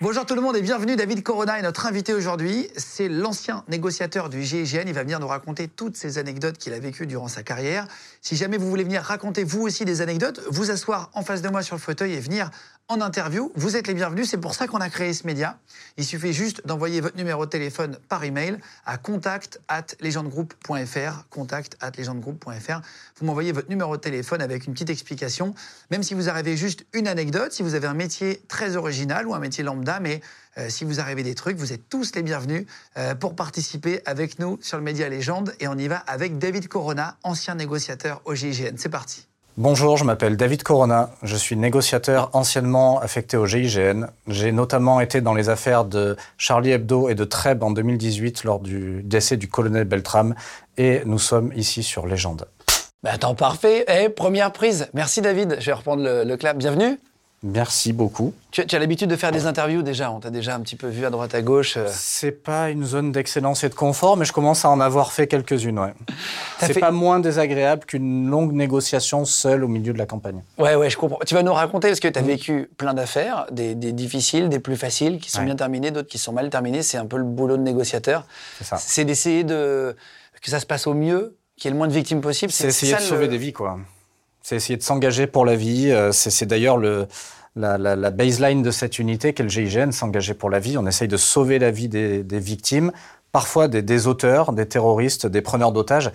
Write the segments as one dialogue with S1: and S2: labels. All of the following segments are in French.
S1: Bonjour tout le monde et bienvenue. David Corona est notre invité aujourd'hui. C'est l'ancien négociateur du GIGN. Il va venir nous raconter toutes ces anecdotes qu'il a vécues durant sa carrière. Si jamais vous voulez venir raconter vous aussi des anecdotes, vous asseoir en face de moi sur le fauteuil et venir en interview, vous êtes les bienvenus. C'est pour ça qu'on a créé ce média. Il suffit juste d'envoyer votre numéro de téléphone par email à contact at legendgroup.fr. Vous m'envoyez votre numéro de téléphone avec une petite explication. Même si vous arrivez juste une anecdote, si vous avez un métier très original ou un métier lambda, mais euh, si vous arrivez des trucs, vous êtes tous les bienvenus euh, pour participer avec nous sur le Média Légende. Et on y va avec David Corona, ancien négociateur au GIGN. C'est parti.
S2: Bonjour, je m'appelle David Corona, je suis négociateur anciennement affecté au GIGN. J'ai notamment été dans les affaires de Charlie Hebdo et de Trèbes en 2018 lors du décès du colonel Beltram et nous sommes ici sur Légende.
S1: Bah, attends, parfait. Eh, première prise. Merci David. Je vais reprendre le, le clap. Bienvenue.
S2: Merci beaucoup.
S1: Tu, tu as l'habitude de faire des interviews déjà. On t'a déjà un petit peu vu à droite à gauche. euh.
S2: C'est pas une zone d'excellence et de confort, mais je commence à en avoir fait quelques-unes, ouais. C'est
S1: fait-
S2: pas moins désagréable qu'une longue négociation seule au milieu de la campagne.
S1: Ouais, ouais, je comprends. Tu vas nous raconter parce que tu as vécu plein d'affaires, des, des difficiles, des plus faciles, qui sont
S2: Ouais.
S1: bien terminées, d'autres qui sont mal terminées. C'est un peu le boulot de négociateur.
S2: C'est ça.
S1: C'est d'essayer de que ça se passe au mieux, qu'il y ait le moins de victimes possible.
S2: C'est essayer
S1: ça,
S2: de
S1: le-
S2: sauver des vies, quoi. C'est essayer de s'engager pour la vie. Euh, c'est d'ailleurs le, la, la- la baseline de cette unité qu'est le GIGN, s'engager pour la vie. On essaye de sauver la vie des, des victimes, parfois des, des auteurs, des terroristes, des preneurs d'otages,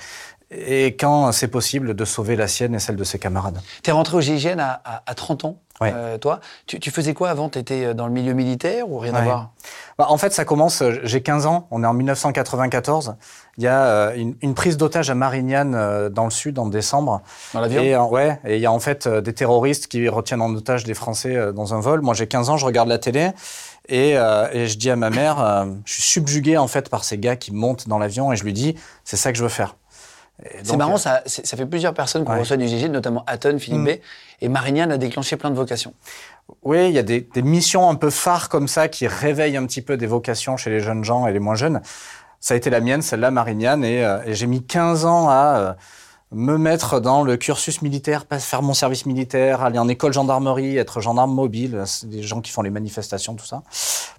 S2: et quand c'est possible, de sauver la sienne et celle de ses camarades.
S1: T'es rentré au GIGN à, à- à 30 ans, euh, toi. Tu, tu faisais quoi avant? T'étais dans le milieu militaire ou rien à voir?
S2: Bah, en fait, ça commence, euh, j'ai 15 ans, on est en 1994. Il y a euh, une, une prise d'otage à Marignane, euh, dans le sud, en décembre.
S1: Dans l'avion
S2: Et, euh, ouais, et il y a en fait euh, des terroristes qui retiennent en otage des Français euh, dans un vol. Moi, j'ai 15 ans, je regarde la télé et, euh, et je dis à ma mère, euh, je suis subjugué en fait par ces gars qui montent dans l'avion et je lui dis, c'est ça que je veux faire.
S1: C'est marrant,
S2: euh,
S1: ça, ça fait plusieurs personnes qu'on
S2: Ouais.
S1: reçoit du GIGN, notamment Hatton, Philippe
S2: Mm.
S1: B. Et Marignane a déclenché plein de vocations.
S2: Oui, il y a des, des missions un peu phares comme ça qui réveillent un petit peu des vocations chez les jeunes gens et les moins jeunes. Ça a été la mienne, celle-là, Marignane, et, euh, et j'ai mis 15 ans à euh, me mettre dans le cursus militaire, faire mon service militaire, aller en école gendarmerie, être gendarme mobile, c'est des gens qui font les manifestations, tout ça.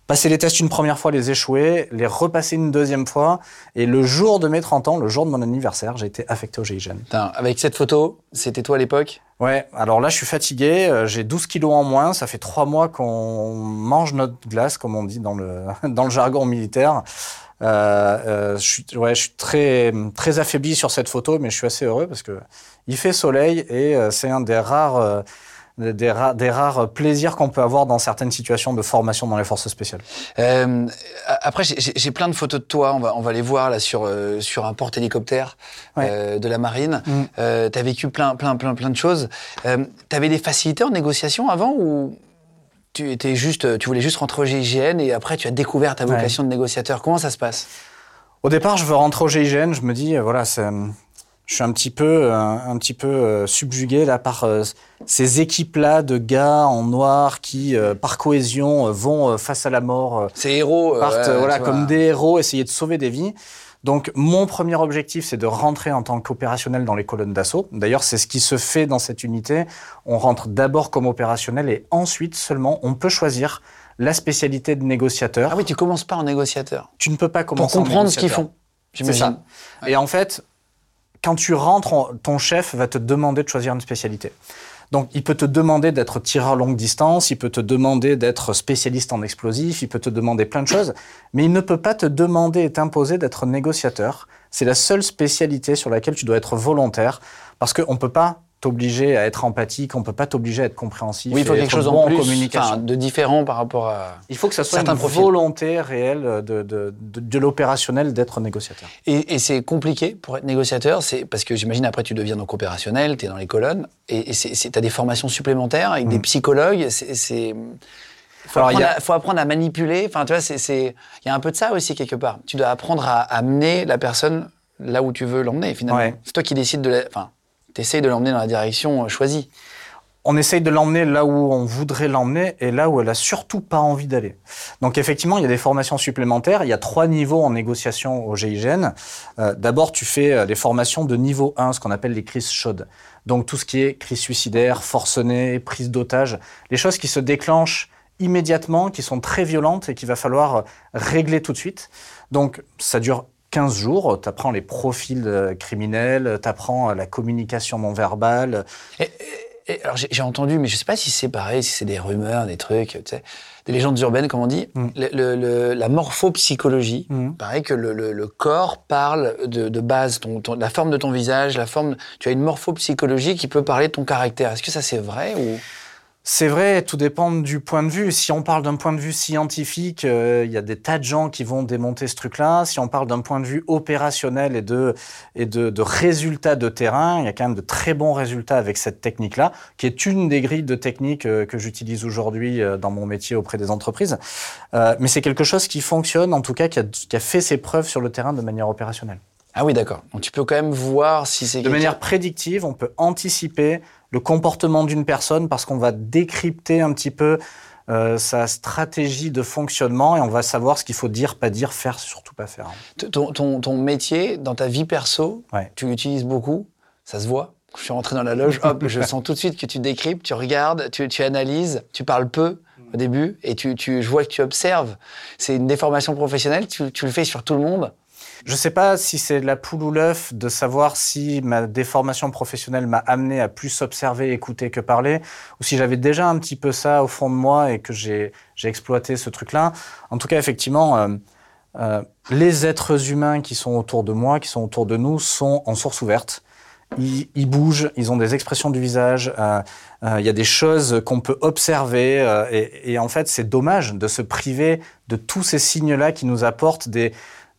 S2: Passer les tests une première fois, les échouer, les repasser une deuxième fois, et le jour de mes 30 ans, le jour de mon anniversaire, j'ai été affecté au GIGN.
S1: Putain, avec cette photo, c'était toi à l'époque?
S2: Ouais, alors là, je suis fatigué, euh, j'ai 12 kilos en moins, ça fait trois mois qu'on mange notre glace, comme on dit dans le, dans le jargon militaire. Euh, euh, je suis, ouais, je suis très, très affaibli sur cette photo, mais je suis assez heureux parce que il fait soleil et euh, c'est un des rares, des, ra- des rares plaisirs qu'on peut avoir dans certaines situations de formation dans les forces spéciales.
S1: Euh, après, j'ai- plein de photos de toi. On va, on va les voir là sur euh, sur un porte-hélicoptère
S2: Ouais.
S1: euh, de la marine.
S2: Mm.
S1: Euh, T'as vécu plein plein plein plein de choses. Euh, T'avais des facilités en négociation avant ou tu étais juste, tu voulais juste rentrer au GIGN et après tu as découvert ta
S2: Ouais.
S1: vocation de négociateur. Comment ça se passe?
S2: Au départ, je veux rentrer au GIGN. Je me dis, euh, voilà, euh, je suis un petit peu, euh, un petit peu euh, subjugué là par euh, ces équipes-là de gars en noir qui, euh, par cohésion, euh, vont euh, face à la mort, euh,
S1: Ces héros, euh,
S2: partent euh, voilà comme des héros, essayer de sauver des vies. Donc, mon premier objectif, c'est de rentrer en tant qu'opérationnel dans les colonnes d'assaut. D'ailleurs, c'est ce qui se fait dans cette unité. On rentre d'abord comme opérationnel et ensuite seulement, on peut choisir la spécialité de négociateur.
S1: Ah oui, tu commences pas en négociateur
S2: Tu ne peux pas
S1: pour
S2: commencer en
S1: comprendre ce qu'ils font.
S2: C'est
S1: J'imagine.
S2: ça. Et en fait, quand tu rentres, en- ton chef va te demander de choisir une spécialité. Donc, il peut te demander d'être tireur longue distance, il peut te demander d'être spécialiste en explosifs, il peut te demander plein de choses, mais il ne peut pas te demander et t'imposer d'être négociateur. C'est la seule spécialité sur laquelle tu dois être volontaire, parce qu'on ne peut pas t'obliger à être empathique, on peut pas t'obliger à être compréhensif.
S1: Oui, il faut quelque chose
S2: bon
S1: en plus,
S2: communication.
S1: de différent par rapport à.
S2: il faut que ça soit une
S1: profils.
S2: volonté réelle de, de, de, de l'opérationnel d'être négociateur.
S1: Et, et c'est compliqué pour être négociateur, c'est parce que j'imagine après tu deviens donc opérationnel, tu es dans les colonnes, et, tu as des formations supplémentaires avec des psychologues. C'est, faut,
S2: Alors,
S1: apprendre
S2: a-
S1: à, faut apprendre à manipuler. Enfin, tu vois, c'est, il y a un peu de ça aussi quelque part. Tu dois apprendre à amener la personne là où tu veux l'emmener finalement.
S2: Ouais.
S1: C'est toi qui décides de, la, enfin, t'essayes de l'emmener dans la direction euh, choisie.
S2: on essaye de l'emmener là où on voudrait l'emmener et là où elle a surtout pas envie d'aller. Donc effectivement, il y a des formations supplémentaires. Il y a trois niveaux en négociation au GIGN. Euh, D'abord, tu fais euh, les formations de niveau 1, ce qu'on appelle les crises chaudes. Donc tout ce qui est crise suicidaire, forcené, prise d'otage, les choses qui se déclenchent immédiatement, qui sont très violentes et qu'il va falloir régler tout de suite. Donc ça dure 15 jours, tu apprends les profils euh, criminels, tu apprends la communication non verbale,
S1: Et alors j'ai entendu, mais je sais pas si c'est pareil, si c'est des rumeurs, des trucs, tu sais, des légendes urbaines, comme on dit.
S2: Mm.
S1: Le- le- le- la morphopsychologie,
S2: Mm.
S1: pareil que le, corps parle de, de base, ton, ton- la forme de ton visage, la forme. Tu as une morphopsychologie qui peut parler de ton caractère. Est-ce que ça c'est vrai ou?
S2: C'est vrai, tout dépend du point de vue. Si on parle d'un point de vue scientifique, euh, il y a des tas de gens qui vont démonter ce truc-là. Si on parle d'un point de vue opérationnel et de, et de, de résultats de terrain, il y a quand même de très bons résultats avec cette technique-là, qui est une des grilles de techniques euh, que j'utilise aujourd'hui euh, dans mon métier auprès des entreprises. Mais c'est quelque chose qui fonctionne, en tout cas, qui a, qui a fait ses preuves sur le terrain de manière opérationnelle.
S1: Ah oui, d'accord. Donc tu peux quand même voir si c'est
S2: De manière prédictive, on peut anticiper le comportement d'une personne parce qu'on va décrypter un petit peu euh, sa stratégie de fonctionnement et on va savoir ce qu'il faut dire, pas dire, faire, surtout pas faire.
S1: Ton, ton, ton métier dans ta vie perso,
S2: Ouais.
S1: tu l'utilises beaucoup, ça se voit. Je suis rentré dans la loge, hop, je sens tout de suite que tu décryptes, tu regardes, tu, tu analyses, tu parles peu au début et tu, tu, je vois que tu observes. C'est une déformation professionnelle, tu, tu le fais sur tout le monde.
S2: Je sais pas si c'est la poule ou l'œuf de savoir si ma déformation professionnelle m'a amené à plus observer, écouter que parler, ou si j'avais déjà un petit peu ça au fond de moi et que j'ai exploité ce truc-là. En tout cas, effectivement, euh, euh, les êtres humains qui sont autour de moi, qui sont autour de nous, sont en source ouverte. Ils, ils bougent, ils ont des expressions du visage, euh, euh, il y a des choses qu'on peut observer, euh, et, et en fait, c'est dommage de se priver de tous ces signes-là qui nous apportent des,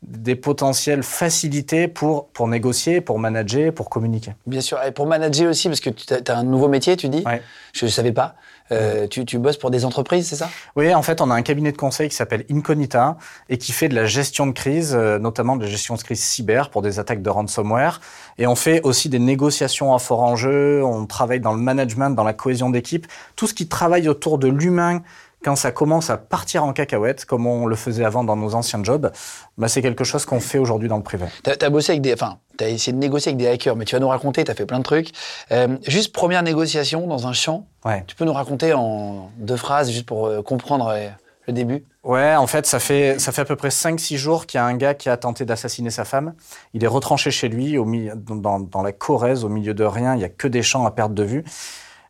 S2: des potentielles facilités pour, pour négocier, pour manager, pour communiquer.
S1: Bien sûr, et pour manager aussi, parce que tu as, un nouveau métier, tu dis
S2: Ouais.
S1: Je ne savais pas. Euh, tu, tu bosses pour des entreprises, c'est ça?
S2: Oui, en fait, on a un cabinet de conseil qui s'appelle Incognita et qui fait de la gestion de crise, euh, notamment de la gestion de crise cyber pour des attaques de ransomware. Et on fait aussi des négociations à fort enjeu, on travaille dans le management, dans la cohésion d'équipe, tout ce qui travaille autour de l'humain quand ça commence à partir en cacahuète, comme on le faisait avant dans nos anciens jobs, bah, c'est quelque chose qu'on fait aujourd'hui dans le privé.
S1: Tu as, bossé avec des. Enfin, tu as essayé de négocier avec des hackers, mais tu vas nous raconter, tu as fait plein de trucs. Euh, juste première négociation dans un champ,
S2: Ouais.
S1: tu peux nous raconter en deux phrases, juste pour euh, comprendre euh, le début?
S2: Ouais, en fait, ça fait, ça fait à peu près 5-6 jours qu'il y a un gars qui a tenté d'assassiner sa femme. Il est retranché chez lui, au milieu, dans, dans la Corrèze, au milieu de rien. Il y a que des champs à perte de vue.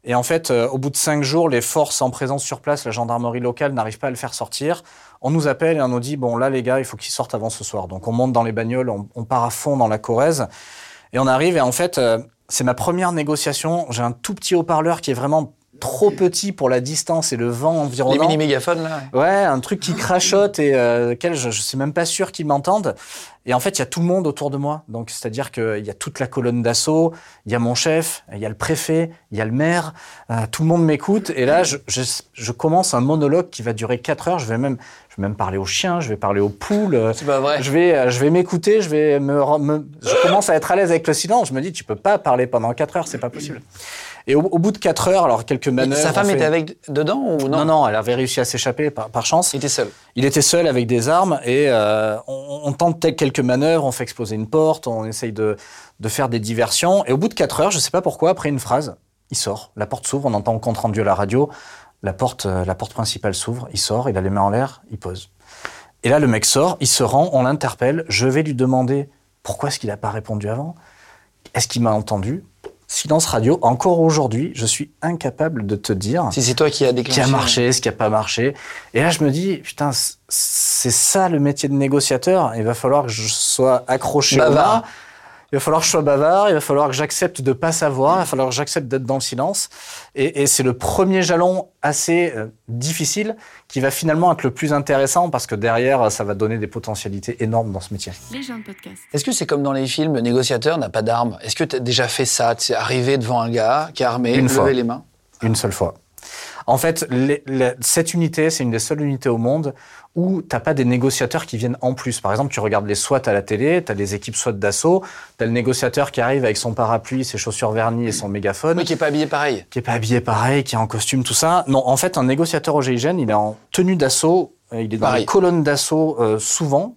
S2: Et en fait, euh, au bout de 5 jours, les forces en présence sur place, la gendarmerie locale, n'arrivent pas à le faire sortir. On nous appelle et on nous dit, bon, là, les gars, il faut qu'ils sortent avant ce soir. Donc, on monte dans les bagnoles, on, on part à fond dans la Corrèze. Et on arrive et en fait, euh, c'est ma première négociation. J'ai un tout petit haut-parleur qui est vraiment trop petit pour la distance et le vent
S1: Les
S2: environnant.
S1: mini-mégaphones, là ouais.
S2: Ouais, un truc qui crachote et euh, lequel je, je suis même pas sûr qu'ils m'entendent. Et en fait, il y a tout le monde autour de moi. Donc, c'est-à-dire qu'il y a toute la colonne d'assaut, il y a mon chef, il y a le préfet, il y a le maire. euh, tout le monde m'écoute. Et là, je, je, je commence un monologue qui va durer quatre heures. Je vais même, je vais même parler aux chiens, je vais parler aux poules.
S1: C'est pas vrai.
S2: Je vais, euh, je vais m'écouter, je vais me, je commence à être à l'aise avec le silence. Je me dis, tu peux pas parler pendant quatre heures, c'est pas possible. Et au, au bout de quatre heures, alors quelques manœuvres.
S1: Sa femme
S2: fait-
S1: était avec dedans ou non?
S2: Non, non, elle avait réussi à s'échapper par, par chance.
S1: Il était seul.
S2: Il était seul avec des armes et euh, on, on tente quelques manœuvres, on fait exploser une porte, on essaye de, de faire des diversions. Et au bout de quatre heures, je sais pas pourquoi, après une phrase, il sort, la porte s'ouvre, on entend le compte rendu à la radio, la porte, euh, la porte principale s'ouvre, il sort, il a les mains en l'air, il pose. Et là, le mec sort, il se rend, on l'interpelle, je vais lui demander pourquoi est-ce qu'il n'a pas répondu avant, est-ce qu'il m'a entendu? Silence radio, encore aujourd'hui, je suis incapable de te dire
S1: Si c'est toi qui a
S2: ce
S1: déclenché.
S2: qui a marché, ce qui n'a pas marché. Et là, je me dis, putain, c'est ça le métier de négociateur. Il va falloir que je sois accroché mât. Il va falloir que je sois bavard, il va falloir que j'accepte de pas savoir, il va falloir que j'accepte d'être dans le silence. Et, et c'est le premier jalon assez euh, difficile qui va finalement être le plus intéressant parce que derrière, ça va donner des potentialités énormes dans ce métier.
S3: Les gens de podcast.
S1: Est-ce que c'est comme dans les films, le négociateur n'a pas d'armes? Est-ce que tu as déjà fait ça? Tu es arrivé devant un gars qui est armé,
S2: Une
S1: lever
S2: fois.
S1: les mains?
S2: Une seule fois. En fait, les- les- cette unité, c'est une des seules unités au monde où t'as pas des négociateurs qui viennent en plus. Par exemple, tu regardes les SWAT à la télé, t'as les équipes SWAT d'assaut, t'as le négociateur qui arrive avec son parapluie, ses chaussures vernies et son mégaphone.
S1: Mais qui est pas habillé pareil.
S2: qui est pas habillé pareil, qui est en costume, tout ça. Non, en fait, un négociateur au GIGN, il est en tenue d'assaut, euh, il est dans
S1: Pareil.
S2: les colonnes d'assaut euh, souvent.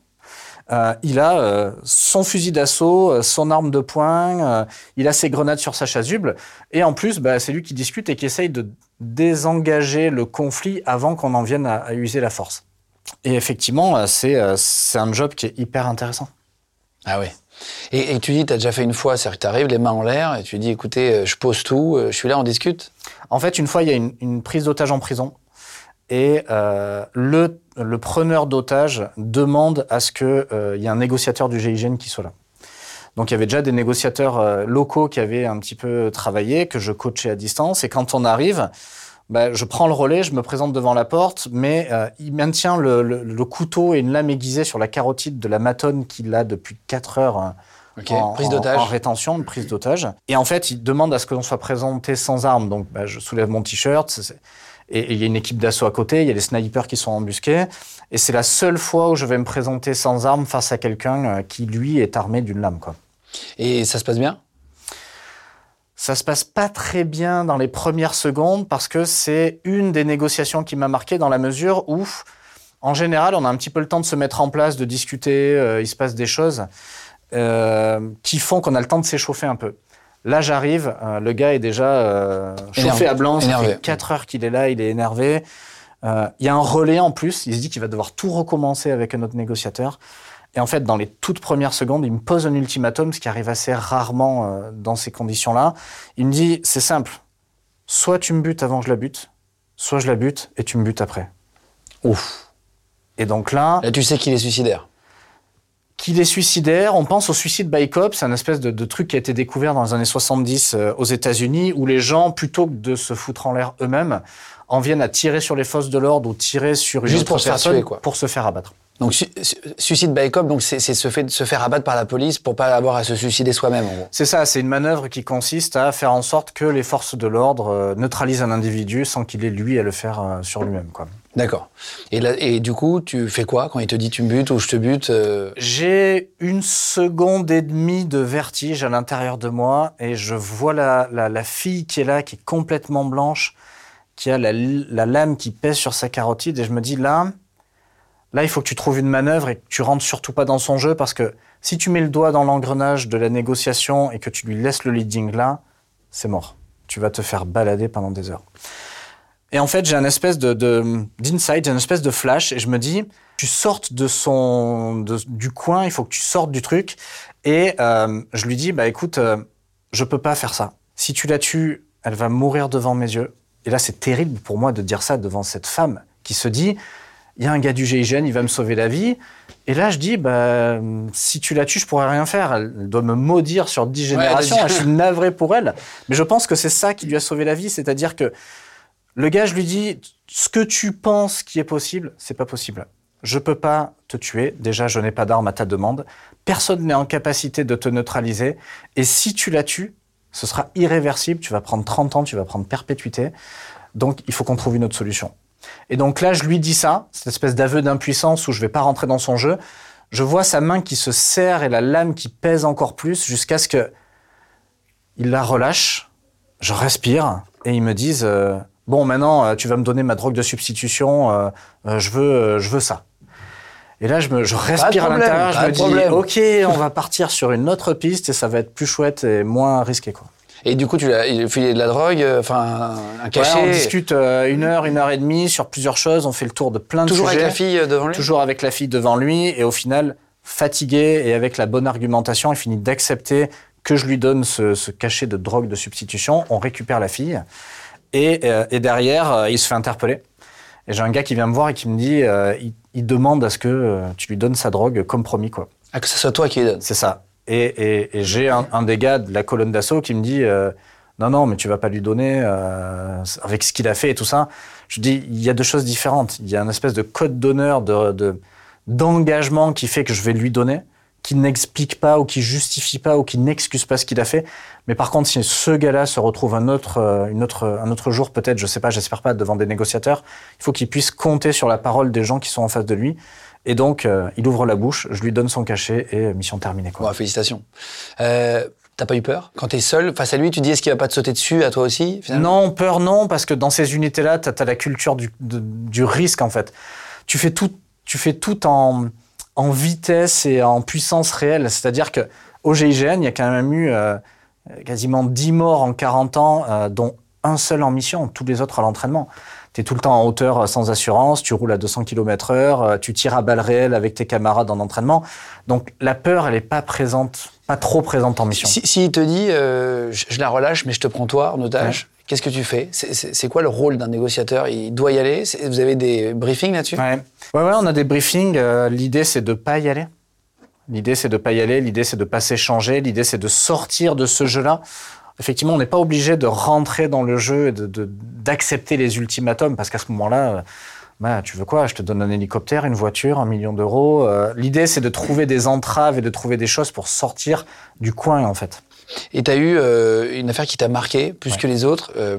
S2: Euh, il a euh, son fusil d'assaut, euh, son arme de poing, il a ses grenades sur sa chasuble, et en plus, bah, c'est lui qui discute et qui essaye de désengager le conflit avant qu'on en vienne à, à user la force. Et effectivement, c'est un job qui est hyper intéressant.
S1: Ah oui. Et, et tu dis, tu as déjà fait une fois, c'est-à-dire que tu arrives les mains en l'air et tu dis, écoutez, je pose tout, je suis là, on discute?
S2: En fait, une fois, il y a une, une prise d'otage en prison. Et euh, le, le preneur d'otage demande à ce qu'il y ait un négociateur du GIGN qui soit là. Donc il y avait déjà des négociateurs euh, locaux qui avaient un petit peu travaillé, que je coachais à distance. Et quand on arrive, bah, je prends le relais, je me présente devant la porte, mais euh, il maintient le, couteau et une lame aiguisée sur la carotide de la matonne qu'il a depuis 4 heures. En,
S1: prise
S2: en-
S1: d'otage.
S2: En rétention, de prise d'otage. Et en fait, il demande à ce que l'on soit présenté sans armes. Donc, bah, je soulève mon t-shirt. Et il y a une équipe d'assaut à côté. Il y a des snipers qui sont embusqués. Et c'est la seule fois où je vais me présenter sans armes face à quelqu'un euh, qui, lui, est armé d'une lame. Quoi.
S1: Et ça se passe bien?
S2: Ça se passe pas très bien dans les premières secondes parce que c'est une des négociations qui m'a marqué dans la mesure où, en général, on a un petit peu le temps de se mettre en place, de discuter, euh, il se passe des choses qui font qu'on a le temps de s'échauffer un peu. Là, j'arrive, euh, le gars est déjà euh, chauffé à blanc, ça fait 4 heures qu'il est là, il est énervé. Euh, Il y a un relais en plus, il se dit qu'il va devoir tout recommencer avec un autre négociateur. Et en fait, dans les toutes premières secondes, il me pose un ultimatum, ce qui arrive assez rarement dans ces conditions-là. Il me dit, c'est simple, soit tu me butes avant que je la bute, soit je la bute et tu me butes après.
S1: Ouf.
S2: Et donc là,
S1: Là, tu sais qu'il est suicidaire.
S2: Qu'il est suicidaire, on pense au suicide by cop, c'est un espèce de, de truc qui a été découvert dans les années 70 euh, aux États-Unis, où les gens, plutôt que de se foutre en l'air eux-mêmes, en viennent à tirer sur les forces de l'ordre ou tirer sur une
S1: Juste
S2: autre
S1: pour se faire
S2: personne
S1: tuer, quoi.
S2: pour se faire abattre.
S1: Donc, su- su- suicide by cop, donc c'est se, fait, se faire abattre par la police pour pas avoir à se suicider soi-même, en gros.
S2: C'est ça, c'est une manœuvre qui consiste à faire en sorte que les forces de l'ordre euh, neutralisent un individu sans qu'il ait lui à le faire euh, sur lui-même.
S1: D'accord. Et, du coup, tu fais quoi quand il te dit tu me butes ou je te bute euh,
S2: J'ai une seconde et demie de vertige à l'intérieur de moi et je vois la, la, la fille qui est là, qui est complètement blanche, qui a la, la lame qui pèse sur sa carotide et je me dis là, là il faut que tu trouves une manœuvre et que tu rentres surtout pas dans son jeu parce que si tu mets le doigt dans l'engrenage de la négociation et que tu lui laisses le leading là, c'est mort. Tu vas te faire balader pendant des heures. Et en fait, j'ai un espèce de, d'insight, j'ai une espèce de flash, et je me dis, tu sortes de son, de- du coin, il faut que tu sortes du truc. Et euh, je lui dis, bah écoute, euh, je peux pas faire ça. Si tu la tues, elle va mourir devant mes yeux. Et là, c'est terrible pour moi de dire ça devant cette femme qui se dit, il y a un gars du GIGN, il va me sauver la vie. Et là, je dis, bah, si tu la tues, je pourrais rien faire. Elle doit me maudire sur dix générations. je suis navré pour elle. Mais je pense que c'est ça qui lui a sauvé la vie. C'est-à-dire que le gars, je lui dis, ce que tu penses qui est possible, c'est pas possible. Je peux pas te tuer. Déjà, je n'ai pas d'arme à ta demande. Personne n'est en capacité de te neutraliser. Et si tu la tues, ce sera irréversible. Tu vas prendre 30 ans, tu vas prendre perpétuité. Donc, il faut qu'on trouve une autre solution. Et donc là, je lui dis ça, cette espèce d'aveu d'impuissance où je vais pas rentrer dans son jeu. Je vois sa main qui se serre et la lame qui pèse encore plus jusqu'à ce que il la relâche. Je respire et ils me disent euh, bon maintenant euh, tu vas me donner ma drogue de substitution. euh, euh, je veux je veux ça. Et là je me je respire à
S1: problème,
S2: l'intérieur. Je me
S1: de
S2: dis
S1: problème.
S2: ok on va partir sur une autre piste et ça va être plus chouette et moins risqué quoi.
S1: Et du coup, tu l'as il a filé de la drogue, enfin, un
S2: Ouais,
S1: cachet.
S2: on discute euh, une heure une heure et demie sur plusieurs choses. On fait le tour de plein de
S1: toujours
S2: sujets.
S1: avec la fille devant lui
S2: toujours avec la fille devant lui, et au final, fatigué et avec la bonne argumentation, il finit d'accepter que je lui donne ce, ce cachet de drogue de substitution. On récupère la fille, et, euh, et derrière, euh, il se fait interpeller. Et j'ai un gars qui vient me voir et qui me dit, euh, il, il demande à ce que tu lui donnes sa drogue comme promis, quoi.
S1: Ah, que ce soit toi qui lui donne.
S2: C'est ça. Et, et- et j'ai un, un des gars de la colonne d'assaut qui me dit non, non, mais tu vas pas lui donner euh, avec ce qu'il a fait et tout ça. Je dis il y a deux choses différentes. Il y a un espèce de code d'honneur, de, de- d'engagement qui fait que je vais lui donner, qui n'explique pas ou qui justifie pas ou qui n'excuse pas ce qu'il a fait. Mais par contre, si ce gars-là se retrouve un autre, euh, une autre, un autre jour, peut-être, je sais pas, j'espère pas, devant des négociateurs, il faut qu'il puisse compter sur la parole des gens qui sont en face de lui. Et donc, euh, il ouvre la bouche, je lui donne son cachet et euh, mission terminée. Quoi.
S1: Bon, félicitations. Euh, T'as pas eu peur? Quand t'es seul face à lui, tu dis est-ce qu'il va pas te sauter dessus à toi aussi finalement?
S2: Non, peur non, parce que dans ces unités-là, tu as, la culture du, de- du risque, en fait. Tu fais tout, tu fais tout en, en vitesse et en puissance réelle. C'est-à-dire que au GIGN, il y a quand même eu euh, quasiment 10 morts en 40 ans, euh, dont un seul en mission, tous les autres à l'entraînement. Tu es tout le temps en hauteur euh, sans assurance, tu roules à 200 km heure, euh, tu tires à balles réelles avec tes camarades en entraînement. Donc la peur, elle n'est pas présente, pas trop présente en mission.
S1: Si, s'il te dit euh, je, je la relâche, mais je te prends toi en otage, qu'est-ce que tu fais? C'est- quoi le rôle d'un négociateur? Il doit y aller? Vous avez des briefings là-dessus?
S2: Ouais. ouais, ouais, on a des briefings. euh, l'idée, c'est de pas y aller. L'idée, c'est de pas y aller. L'idée, c'est de pas s'échanger. L'idée, c'est de sortir de ce jeu-là. Effectivement, on n'est pas obligé de rentrer dans le jeu et de- de- d'accepter les ultimatums parce qu'à ce moment-là, euh, bah, tu veux quoi? Je te donne un hélicoptère, une voiture, un million d'euros. Euh, L'idée, c'est de trouver des entraves et de trouver des choses pour sortir du coin, en fait.
S1: Et tu as eu euh, une affaire qui t'a marqué plus que les autres. euh,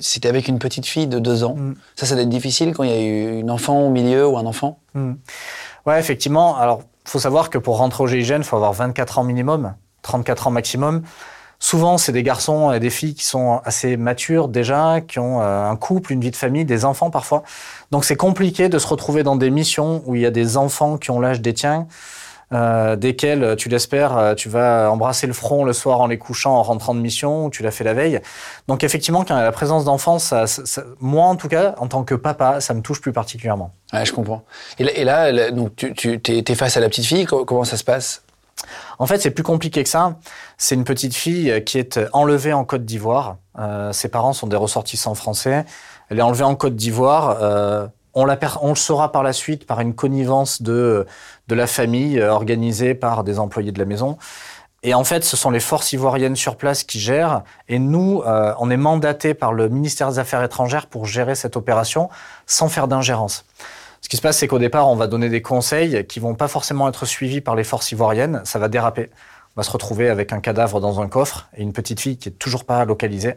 S1: C'était avec une petite fille de deux ans.
S2: Mm.
S1: Ça, ça doit être difficile quand il y a eu une enfant au milieu ou un enfant?
S2: Ouais, effectivement. Alors, faut savoir que pour rentrer au GIGN, il faut avoir 24 ans minimum, 34 ans maximum. Souvent, c'est des garçons et des filles qui sont assez matures déjà, qui ont euh, un couple, une vie de famille, des enfants parfois. Donc, c'est compliqué de se retrouver dans des missions où il y a des enfants qui ont l'âge des tiens, euh, desquels, tu l'espères, euh, tu vas embrasser le front le soir en les couchant, en rentrant de mission, ou tu l'as fait la veille. Donc, effectivement, quand il y a la présence d'enfants, ça, ça- moi, en tout cas, en tant que papa, ça me touche plus particulièrement.
S1: Ouais, je comprends. Et là, donc, tu, tu es, face à la petite fille. co- Comment ça se passe?
S2: En fait, c'est plus compliqué que ça. C'est une petite fille euh, qui est enlevée en Côte d'Ivoire. Euh, ses parents sont des ressortissants français. Elle est enlevée en Côte d'Ivoire. Euh, on, le saura par la suite par une connivence de, de la famille euh, organisée par des employés de la maison. Et en fait, ce sont les forces ivoiriennes sur place qui gèrent. Et nous, euh, on est mandaté par le ministère des Affaires étrangères pour gérer cette opération sans faire d'ingérence. Ce qui se passe, c'est qu'au départ, on va donner des conseils qui vont pas forcément être suivis par les forces ivoiriennes. Ça va déraper. On va se retrouver avec un cadavre dans un coffre et une petite fille qui est toujours pas localisée.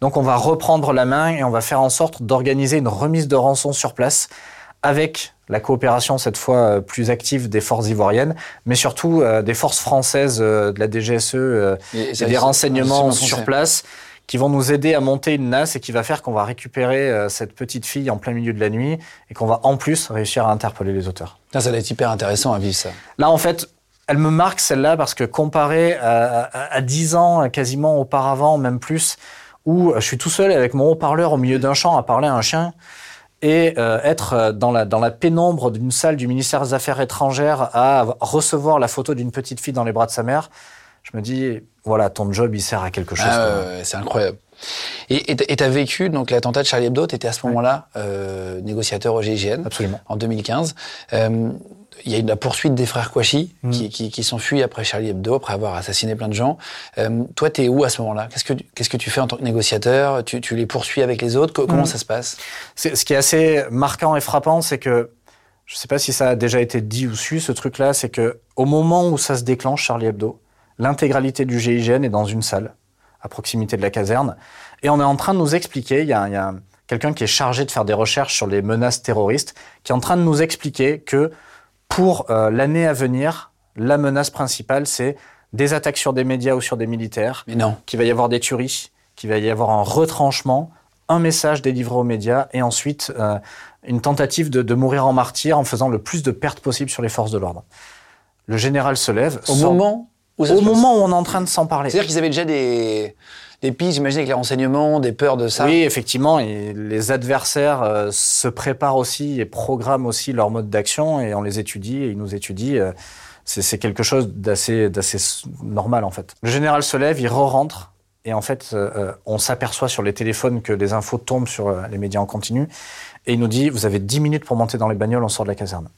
S2: Donc, on va reprendre la main et on va faire en sorte d'organiser une remise de rançon sur place avec la coopération cette fois euh, plus active des forces ivoiriennes, mais surtout euh, des forces françaises euh, de la DGSE euh,
S1: Et- et
S2: et des renseignements sur place qui vont nous aider à monter une NAS et qui va faire qu'on va récupérer euh, cette petite fille en plein milieu de la nuit et qu'on va en plus réussir à interpeller les auteurs.
S1: Putain, Ça doit être hyper intéressant à vivre ça.
S2: Là, en fait, elle me marque celle-là parce que comparé à, à, à 10 ans, quasiment auparavant, même plus, où je suis tout seul avec mon haut-parleur au milieu d'un champ à parler à un chien et euh, être euh, dans la, dans la pénombre d'une salle du ministère des Affaires étrangères à recevoir la photo d'une petite fille dans les bras de sa mère, je me dis, voilà, ton job, il sert à quelque chose.
S1: Ah, ouais, c'est incroyable. Et et t'as vécu donc l'attentat de Charlie Hebdo. T'étais à ce moment-là euh, négociateur au GIGN
S2: Absolument.
S1: en 2015. Euh, Il y a eu la poursuite des frères Kouachi
S2: Mm.
S1: qui, qui, qui s'enfuient après Charlie Hebdo, après avoir assassiné plein de gens. Euh, toi, t'es où à ce moment-là? Qu'est-ce que tu- qu'est-ce que tu fais en tant que négociateur? Tu, tu les poursuis avec les autres? Co- Comment
S2: Mm.
S1: ça se passe?
S2: C'est- Ce qui est assez marquant et frappant, c'est que, je ne sais pas si ça a déjà été dit ou su, ce truc-là, c'est que au moment où ça se déclenche, Charlie Hebdo, l'intégralité du GIGN est dans une salle, à proximité de la caserne, et on est en train de nous expliquer, il y a, il y a quelqu'un qui est chargé de faire des recherches sur les menaces terroristes, qui est en train de nous expliquer que pour euh, l'année à venir, la menace principale, c'est des attaques sur des médias ou sur des militaires,
S1: Mais non.
S2: qu'il va y avoir des tueries, qu'il va y avoir un retranchement, un message délivré aux médias et ensuite euh, une tentative de, de mourir en martyr en faisant le plus de pertes possible sur les forces de l'ordre. Le général se lève.
S1: Au
S2: sort-
S1: moment
S2: au moment où on est en train de s'en parler.
S1: C'est-à-dire qu'ils avaient déjà des, des pistes, j'imagine, avec les renseignements, des peurs de ça.
S2: Oui, effectivement, et les adversaires euh, se préparent aussi et programment aussi leur mode d'action et on les étudie et ils nous étudient. euh, c'est quelque chose d'assez normal en fait. Le général se lève, il re-rentre et en fait, euh, on s'aperçoit sur les téléphones que les infos tombent sur les médias en continu et il nous dit vous avez 10 minutes pour monter dans les bagnoles, on sort de la caserne.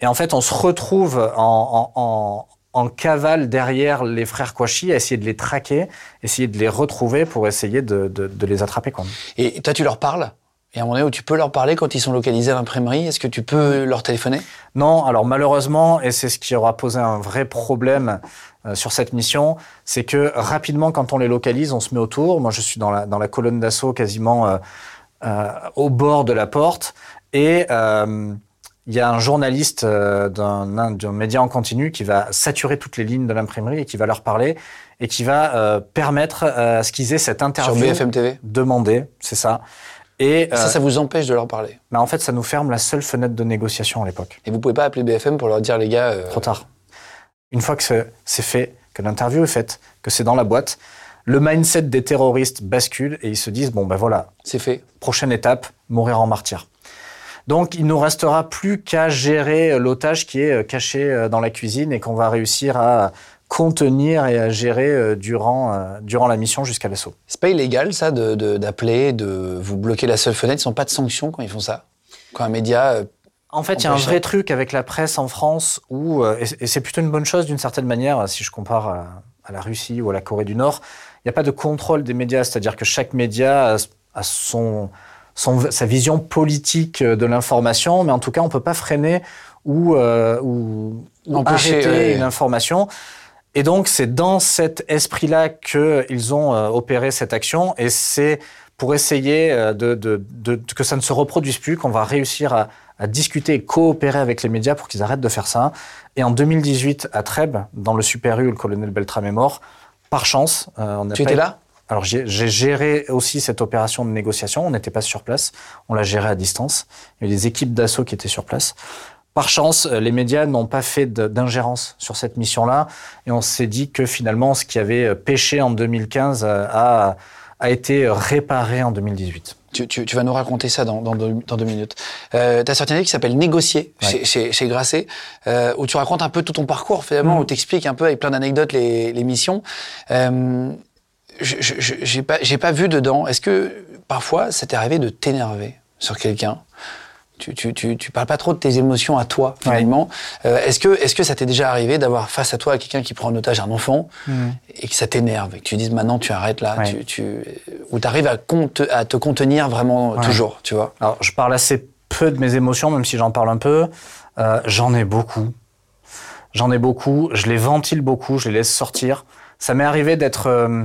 S2: Et en fait, on se retrouve en, en, en, en cavale derrière les frères Kouachi, à essayer de les traquer, essayer de les retrouver pour essayer de, de- de les attraper. Quoi.
S1: Et toi, tu leur parles? Et à un moment donné où tu peux leur parler quand ils sont localisés à l'imprimerie, est-ce que tu peux leur téléphoner?
S2: Non, alors malheureusement, et c'est ce qui aura posé un vrai problème euh, sur cette mission, c'est que rapidement, quand on les localise, on se met autour. Moi, je suis dans la, dans la colonne d'assaut quasiment euh, euh, au bord de la porte. Et euh, il y a un journaliste euh, d'un un- d'un média en continu qui va saturer toutes les lignes de l'imprimerie et qui va leur parler et qui va euh, permettre euh, à ce qu'ils aient cette
S1: sur
S2: interview
S1: BFM TV
S2: demandée, c'est ça. Et
S1: Ça,
S2: euh,
S1: ça vous empêche de leur parler?
S2: bah, en fait, ça nous ferme la seule fenêtre de négociation à l'époque.
S1: Et vous pouvez pas appeler BFM pour leur dire, les gars, euh,
S2: Trop tard. Une fois que c'est- c'est fait, que l'interview est faite, que c'est dans la boîte, le mindset des terroristes bascule et ils se disent bon ben voilà,
S1: c'est fait.
S2: prochaine étape, mourir en martyr. Donc il nous restera plus qu'à gérer l'otage qui est euh, caché euh, dans la cuisine et qu'on va réussir à contenir et à gérer euh, durant, euh, durant la mission jusqu'à l'assaut.
S1: C'est pas illégal, ça, de- de- d'appeler, de, vous bloquer la seule fenêtre? Ils n'ont pas de sanctions quand ils font ça? Quand un média. euh,
S2: En fait, il y a un vrai truc avec la presse en France où, euh, et, et c'est plutôt une bonne chose d'une certaine manière, si je compare à, à la Russie ou à la Corée du Nord, il n'y a pas de contrôle des médias, c'est-à-dire que chaque média a, a son, son- sa vision politique de l'information, mais en tout cas, on ne peut pas freiner ou, euh, ou, ou
S1: Empêcher,
S2: arrêter
S1: ouais.
S2: une information. Et donc, c'est dans cet esprit-là qu'ils ont euh, opéré cette action, et c'est pour essayer euh, de, de- de- que ça ne se reproduise plus qu'on va réussir à, à discuter et coopérer avec les médias pour qu'ils arrêtent de faire ça. Et en 2018, à Trèbes, dans le Super U, où le colonel Beltram est mort, par chance, euh, on n'a
S1: Tu étais là?
S2: Alors j'ai géré aussi cette opération de négociation. On n'était pas sur place, on l'a géré à distance. Il y a des équipes d'assaut qui étaient sur place. Par chance, euh, les médias n'ont pas fait d'ingérence sur cette mission-là, et on s'est dit que finalement, ce qui avait euh, péché en 2015 euh, a, a été réparé en 2018.
S1: Tu, tu- tu vas nous raconter ça dans, dans deux, dans deux minutes. Euh, tu as sorti un livre qui s'appelle Négocier
S2: Ouais.
S1: chez, chez, chez Grasset, euh, où tu racontes un peu tout ton parcours finalement,
S2: Mm.
S1: où tu expliques un peu avec plein d'anecdotes les, les missions. Euh, je j'ai pas, j'ai pas vu dedans. Est-ce que parfois ça t'est arrivé de t'énerver sur quelqu'un? Tu, tu, tu, tu parles pas trop de tes émotions à toi finalement. Euh, est-ce que est-ce que ça t'est déjà arrivé d'avoir face à toi quelqu'un qui prend en otage un enfant et que ça t'énerve et que tu dises maintenant tu arrêtes là,
S2: Ouais.
S1: tu, tu, ou tu arrives à, te contenir vraiment
S2: Ouais.
S1: toujours, tu vois?
S2: Alors, je parle assez peu de mes émotions, même si j'en parle un peu. Euh, j'en ai beaucoup. J'en ai beaucoup. Je les ventile beaucoup. Je les laisse sortir. Ça m'est arrivé d'être euh,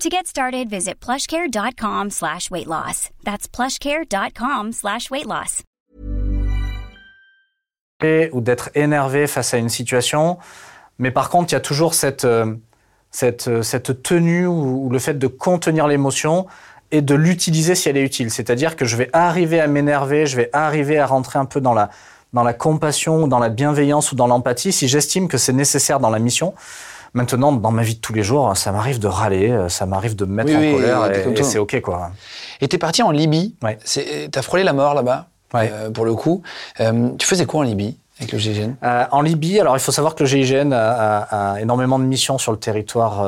S3: To get started, visit plushcare.com slash weight loss. That's plushcare.com slash weight loss.
S2: ou d'être énervé face à une situation. Mais par contre, il y a toujours cette, euh, cette, euh, cette tenue ou, le fait de contenir l'émotion et de l'utiliser si elle est utile. C'est-à-dire que je vais arriver à m'énerver, je vais arriver à rentrer un peu dans la, dans la compassion ou dans la bienveillance ou dans l'empathie si j'estime que c'est nécessaire dans la mission. Maintenant, dans ma vie de tous les jours, ça m'arrive de râler, euh, ça m'arrive de me mettre
S1: Oui,
S2: en
S1: oui,
S2: colère et, c'est OK, quoi.
S1: Et t'es parti en Libye.
S2: Ouais.
S1: T'as frôlé la mort là-bas,
S2: Ouais.
S1: euh, pour le coup. Euh, tu faisais quoi en Libye avec le GIGN
S2: Euh, en Libye, alors il faut savoir que le GIGN a, a- a énormément de missions sur le territoire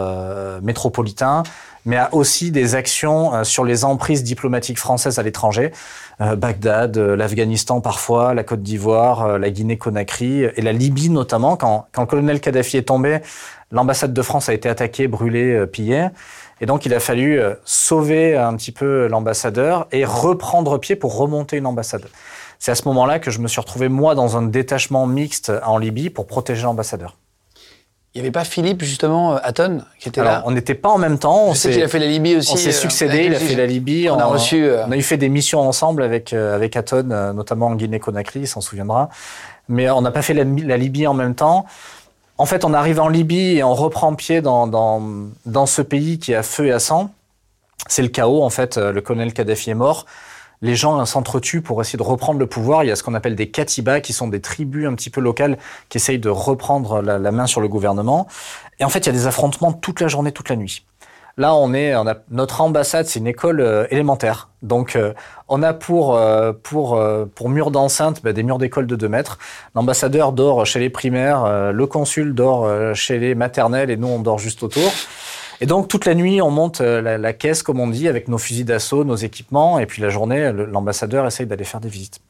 S2: métropolitain, mais a aussi des actions sur les emprises diplomatiques françaises à l'étranger. Bagdad, l'Afghanistan parfois, la Côte d'Ivoire, la Guinée-Conakry et la Libye notamment. Quand, quand le colonel Kadhafi est tombé, l'ambassade de France a été attaquée, brûlée, euh, pillée. Et donc il a fallu euh, sauver un petit peu l'ambassadeur et reprendre pied pour remonter une ambassade. C'est à ce moment-là que je me suis retrouvé, moi, dans un détachement mixte en Libye pour protéger l'ambassadeur.
S1: Il n'y avait pas Philippe, justement, euh, Hatton, qui était
S2: Alors,
S1: là
S2: on n'était pas en même temps.
S1: Je sais qu'il a fait la Libye aussi.
S2: On s'est
S1: euh,
S2: succédé, il a fait la Libye.
S1: On a reçu, euh,
S2: On a eu fait des missions ensemble avec, euh, avec euh, notamment en Guinée-Conakry, il s'en souviendra. Mais on n'a pas fait la, la Libye en même temps. En fait, on arrive en Libye et on reprend pied dans, dans, dans ce pays qui est à feu et à sang. C'est le chaos, en fait. Euh, Le colonel Kadhafi est mort. les gens s'entretuent pour essayer de reprendre le pouvoir. Il y a ce qu'on appelle des katibas, qui sont des tribus un petit peu locales qui essayent de reprendre la, la main sur le gouvernement. Et en fait, il y a des affrontements toute la journée, toute la nuit. Là, on est, on a notre ambassade, c'est une école euh, élémentaire. Donc, euh, on a pour euh, pour pour mur d'enceinte bah, des murs d'école de 2 mètres. L'ambassadeur dort chez les primaires, le consul dort chez les maternelles, et nous on dort juste autour. Et donc toute la nuit, on monte la, la caisse, comme on dit, avec nos fusils d'assaut, nos équipements, et puis la journée, l'ambassadeur essaye d'aller faire des visites.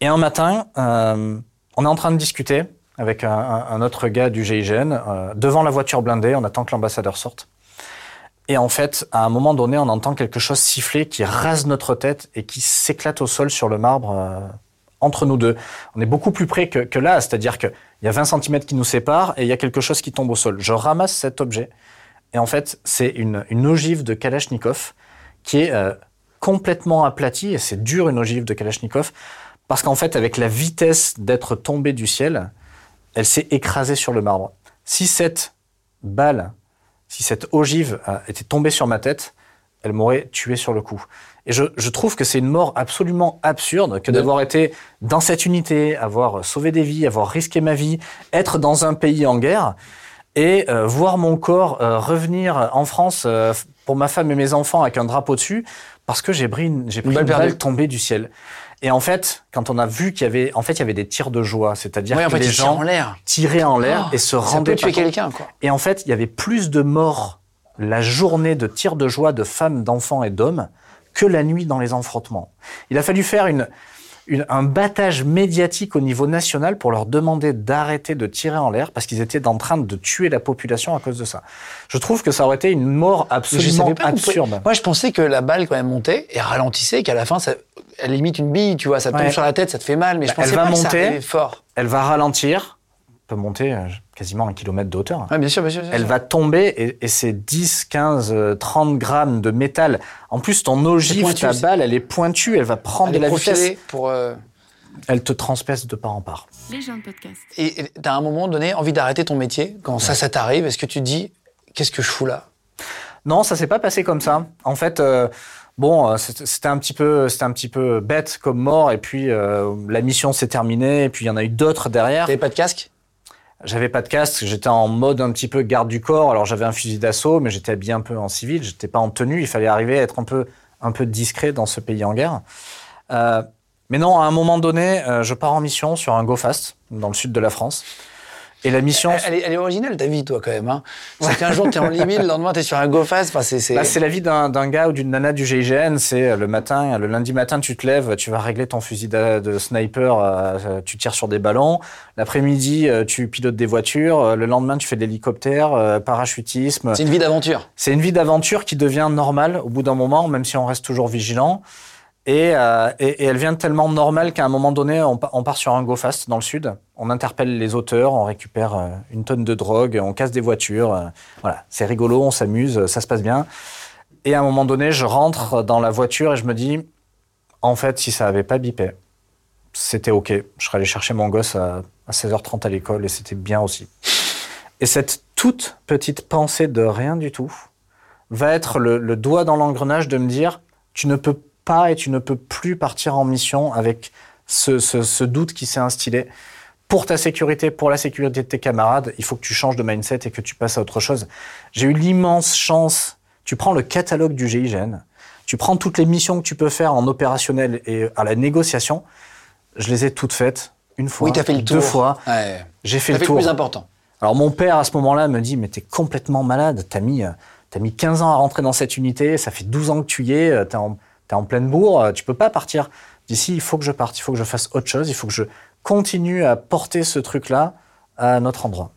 S2: Et un matin, on est en train de discuter avec un, un autre gars du GIGN devant la voiture blindée. On attend que l'ambassadeur sorte. Et en fait, à un moment donné, on entend quelque chose siffler qui rase notre tête et qui s'éclate au sol sur le marbre euh, entre nous deux. On est beaucoup plus près que, que là, c'est-à-dire qu'il y a 20 cm qui nous séparent et il y a quelque chose qui tombe au sol. Je ramasse cet objet et en fait, c'est une, une ogive de Kalachnikov qui est euh, complètement aplatie et c'est dur une ogive de Kalachnikov parce qu'en fait, avec la vitesse d'être tombée du ciel, elle s'est écrasée sur le marbre. Si cette balle si cette ogive était tombée sur ma tête, elle m'aurait tué sur le coup. Et je, je trouve que c'est une mort absolument absurde que d'avoir été dans cette unité, avoir sauvé des vies, avoir risqué ma vie, être dans un pays en guerre et euh, voir mon corps euh, revenir en France euh, pour ma femme et mes enfants avec un drapeau dessus parce que j'ai pris une, j'ai pris une balle tombée du ciel. Et en fait, quand on a vu qu'il y avait, en fait, il y avait des tirs de joie, c'est-à-dire que les gens
S1: en l'air.
S2: tiraient en l'air et se rendaient.
S1: Ça peut tuer quelqu'un, quoi.
S2: Et en fait, il y avait plus de morts la journée de tirs de joie de femmes, d'enfants et d'hommes que la nuit dans les affrontements. Il a fallu faire une, un battage médiatique au niveau national pour leur demander d'arrêter de tirer en l'air parce qu'ils étaient en train de tuer la population à cause de ça. Je trouve que ça aurait été une mort absolument absurde.
S1: Moi, je pensais que la balle, quand elle montait, et ralentissait, qu'à la fin, ça, elle limite une bille, tu vois, ça tombe sur la tête, ça te fait mal, mais je bah, pensais elle va pas monter, que ça fort.
S2: Elle va ralentir, peut monter euh, quasiment un kilomètre de hauteur.
S1: bien sûr, bien sûr.
S2: elle va tomber et, et c'est 10, 15, 30 grammes de métal. En plus, ton ogive, ta balle, elle est pointue, elle va prendre de la vitesse.
S1: Pour euh,
S2: Elle te transperce de part en part.
S4: Les gens de podcast.
S1: Et t'as à un moment donné envie d'arrêter ton métier quand ça, ça t'arrive? Est-ce que tu te dis, qu'est-ce que je fous là?
S2: Non, ça s'est pas passé comme ça. En fait, euh, bon, c'était un petit peu, c'était un petit peu bête comme mort. Et puis euh, la mission s'est terminée. Et puis il y en a eu d'autres derrière.
S1: T'avais pas de casque?
S2: J'avais pas de casque, j'étais en mode un petit peu garde du corps. Alors j'avais un fusil d'assaut, mais j'étais habillé un peu en civil. J'étais pas en tenue. Il fallait arriver à être un peu, un peu discret dans ce pays en guerre. Euh, mais non, à un moment donné, euh, je pars en mission sur un Go Fast dans le sud de la France. Et la mission.
S1: Elle, est, originale ta vie, toi, quand même. Hein. C'est qu'un jour, tu es en limite, le lendemain, tu es sur un go fast. Enfin, c'est
S2: bah, la vie d'un gars ou d'une nana du GIGN. C'est euh, le matin, le lundi matin, tu te lèves, tu vas régler ton fusil de, sniper, euh, tu tires sur des ballons. L'après-midi, euh, tu pilotes des voitures. Le lendemain, tu fais de l'hélicoptère, parachutisme.
S1: C'est une vie d'aventure.
S2: C'est une vie d'aventure qui devient normale au bout d'un moment, même si on reste toujours vigilant. Et, euh, et, elle vient tellement normale qu'à un moment donné, on, part sur un go fast dans le sud. On interpelle les auteurs, on récupère euh, une tonne de drogue, on casse des voitures. Euh, voilà, c'est rigolo, on s'amuse, ça se passe bien. Et à un moment donné, je rentre dans la voiture et je me dis, en fait, si ça avait pas bipé, c'était OK. Je serais allé chercher mon gosse à, à 16h30 à l'école et c'était bien aussi. Et cette toute petite pensée de rien du tout va être le, le doigt dans l'engrenage de me dire, tu ne peux pas et tu ne peux plus partir en mission avec ce, ce, ce doute qui s'est instillé. Pour ta sécurité, pour la sécurité de tes camarades, il faut que tu changes de mindset et que tu passes à autre chose. J'ai eu l'immense chance. Tu prends le catalogue du GIGN, tu prends toutes les missions que tu peux faire en opérationnel et à la négociation. Je les ai toutes faites une fois,
S1: oui, as fait le
S2: deux
S1: tour.
S2: fois.
S1: Ouais.
S2: J'ai fait
S1: le
S2: tour.
S1: le plus important.
S2: Alors mon père à ce moment-là me dit mais t'es complètement malade. T'as mis, as mis 15 ans à rentrer dans cette unité. Ça fait 12 ans que tu y es. T'es en tu en pleine bourre, euh, tu peux pas partir. D'ici, il faut que je parte, il faut que je fasse autre chose, il faut que je continue à porter ce truc-là à notre endroit.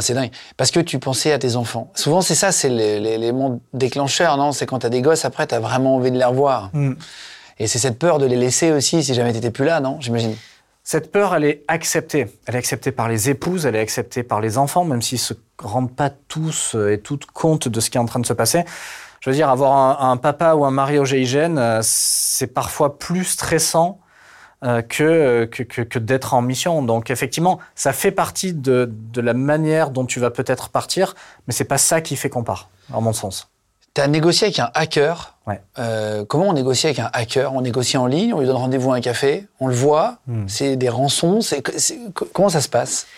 S1: c'est dingue. Parce que tu pensais à tes enfants. Souvent, c'est ça, c'est l'élément déclencheur, non? C'est quand t'as des gosses, après, t'as vraiment envie de les revoir. Mm. Et c'est cette peur de les laisser aussi, si jamais t'étais plus là, non J'imagine?
S2: Cette peur, elle est acceptée. Elle est acceptée par les épouses, elle est acceptée par les enfants, même s'ils se rendent pas tous et toutes compte de ce qui est en train de se passer je veux dire, avoir un, un papa ou un mari au GIGN, euh, c'est parfois plus stressant euh, que, que, que, que d'être en mission. Donc effectivement, ça fait partie de, de la manière dont tu vas peut-être partir, mais c'est pas ça qui fait qu'on part, en mon sens.
S1: Tu as négocié avec un hacker.
S2: Ouais.
S1: Euh, comment on négocie avec un hacker? On négocie en ligne, on lui donne rendez-vous à un café, on le voit,
S2: Hmm.
S1: c'est des rançons, comment ça se passe?